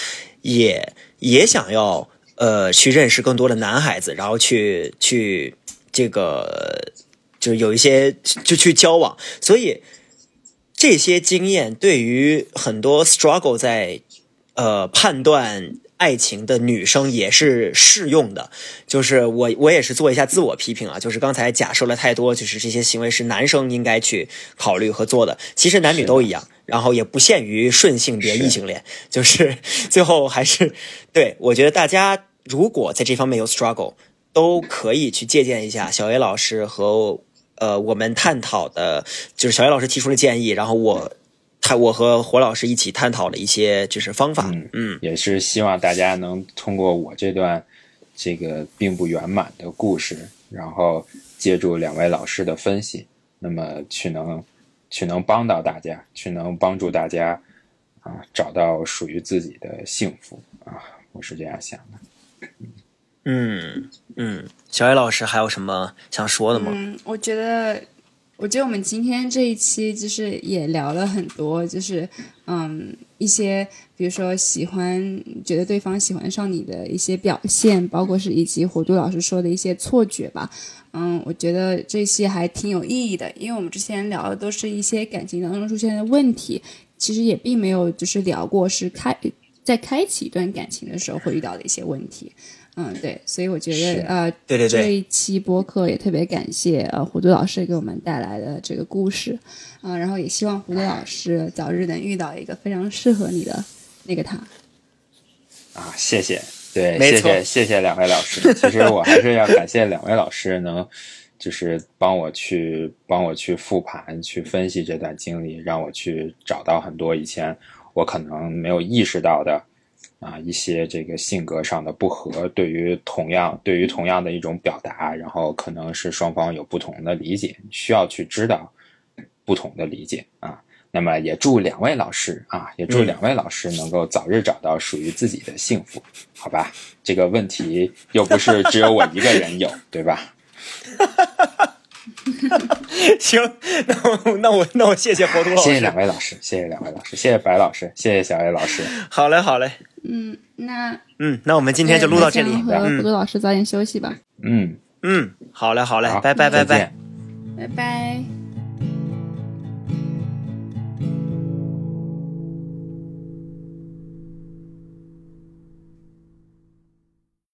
也也想要呃去认识更多的男孩子，然后去去这个就是有一些就去交往，所以这些经验对于很多 struggle 在呃判断爱情的女生也是适用的。就是我我也是做一下自我批评啊，就是刚才假设了太多，就是这些行为是男生应该去考虑和做的，其实男女都一样，然后也不限于顺性别异性恋，就是 *laughs* 最后还是对我觉得大家如果在这方面有 struggle，都可以去借鉴一下小 A 老师和呃我们探讨的，就是小叶老师提出了建议，然后我他我和火老师一起探讨了一些就是方法，嗯嗯也是希望大家能通过我这段这个并不圆满的故事，然后借助两位老师的分析，那么去能去能帮到大家，去能帮助大家啊找到属于自己的幸福啊，我是这样想的。嗯嗯，小野老师还有什么想说的吗？嗯，我觉得，我觉得我们今天这一期就是也聊了很多，就是嗯一些，比如说喜欢，觉得对方喜欢上你的一些表现，包括是以及火度老师说的一些错觉吧。嗯，我觉得这些还挺有意义的，因为我们之前聊的都是一些感情当中出现的问题，其实也并没有就是聊过是开在开启一段感情的时候会遇到的一些问题。嗯，对，所以我觉得呃，对对对，这一期播客也特别感谢呃胡杜老师给我们带来的这个故事，嗯、然后也希望胡杜老师早日能遇到一个非常适合你的那个他。啊，谢谢，对，谢谢谢谢两位老师。其实我还是要感谢两位老师能，就是帮我去帮我去复盘、去分析这段经历，让我去找到很多以前我可能没有意识到的啊一些这个性格上的不合，对于同样对于同样的一种表达，然后可能是双方有不同的理解，需要去知道不同的理解啊。那么也祝两位老师啊，也祝嗯两位老师能够早日找到属于自己的幸福，好吧？这个问题又不是只有我一个人有，对吧？*laughs* 行，那我那我那我谢谢侯东老师，谢谢两位老师，谢谢两位老师，谢谢白老师，谢谢小 A 老师。好嘞好嘞，嗯，那嗯，那我们今天就录到这里，那这样和胡嗯杜老师早点休息吧，嗯，嗯，好嘞好嘞，好，拜拜拜拜。拜拜。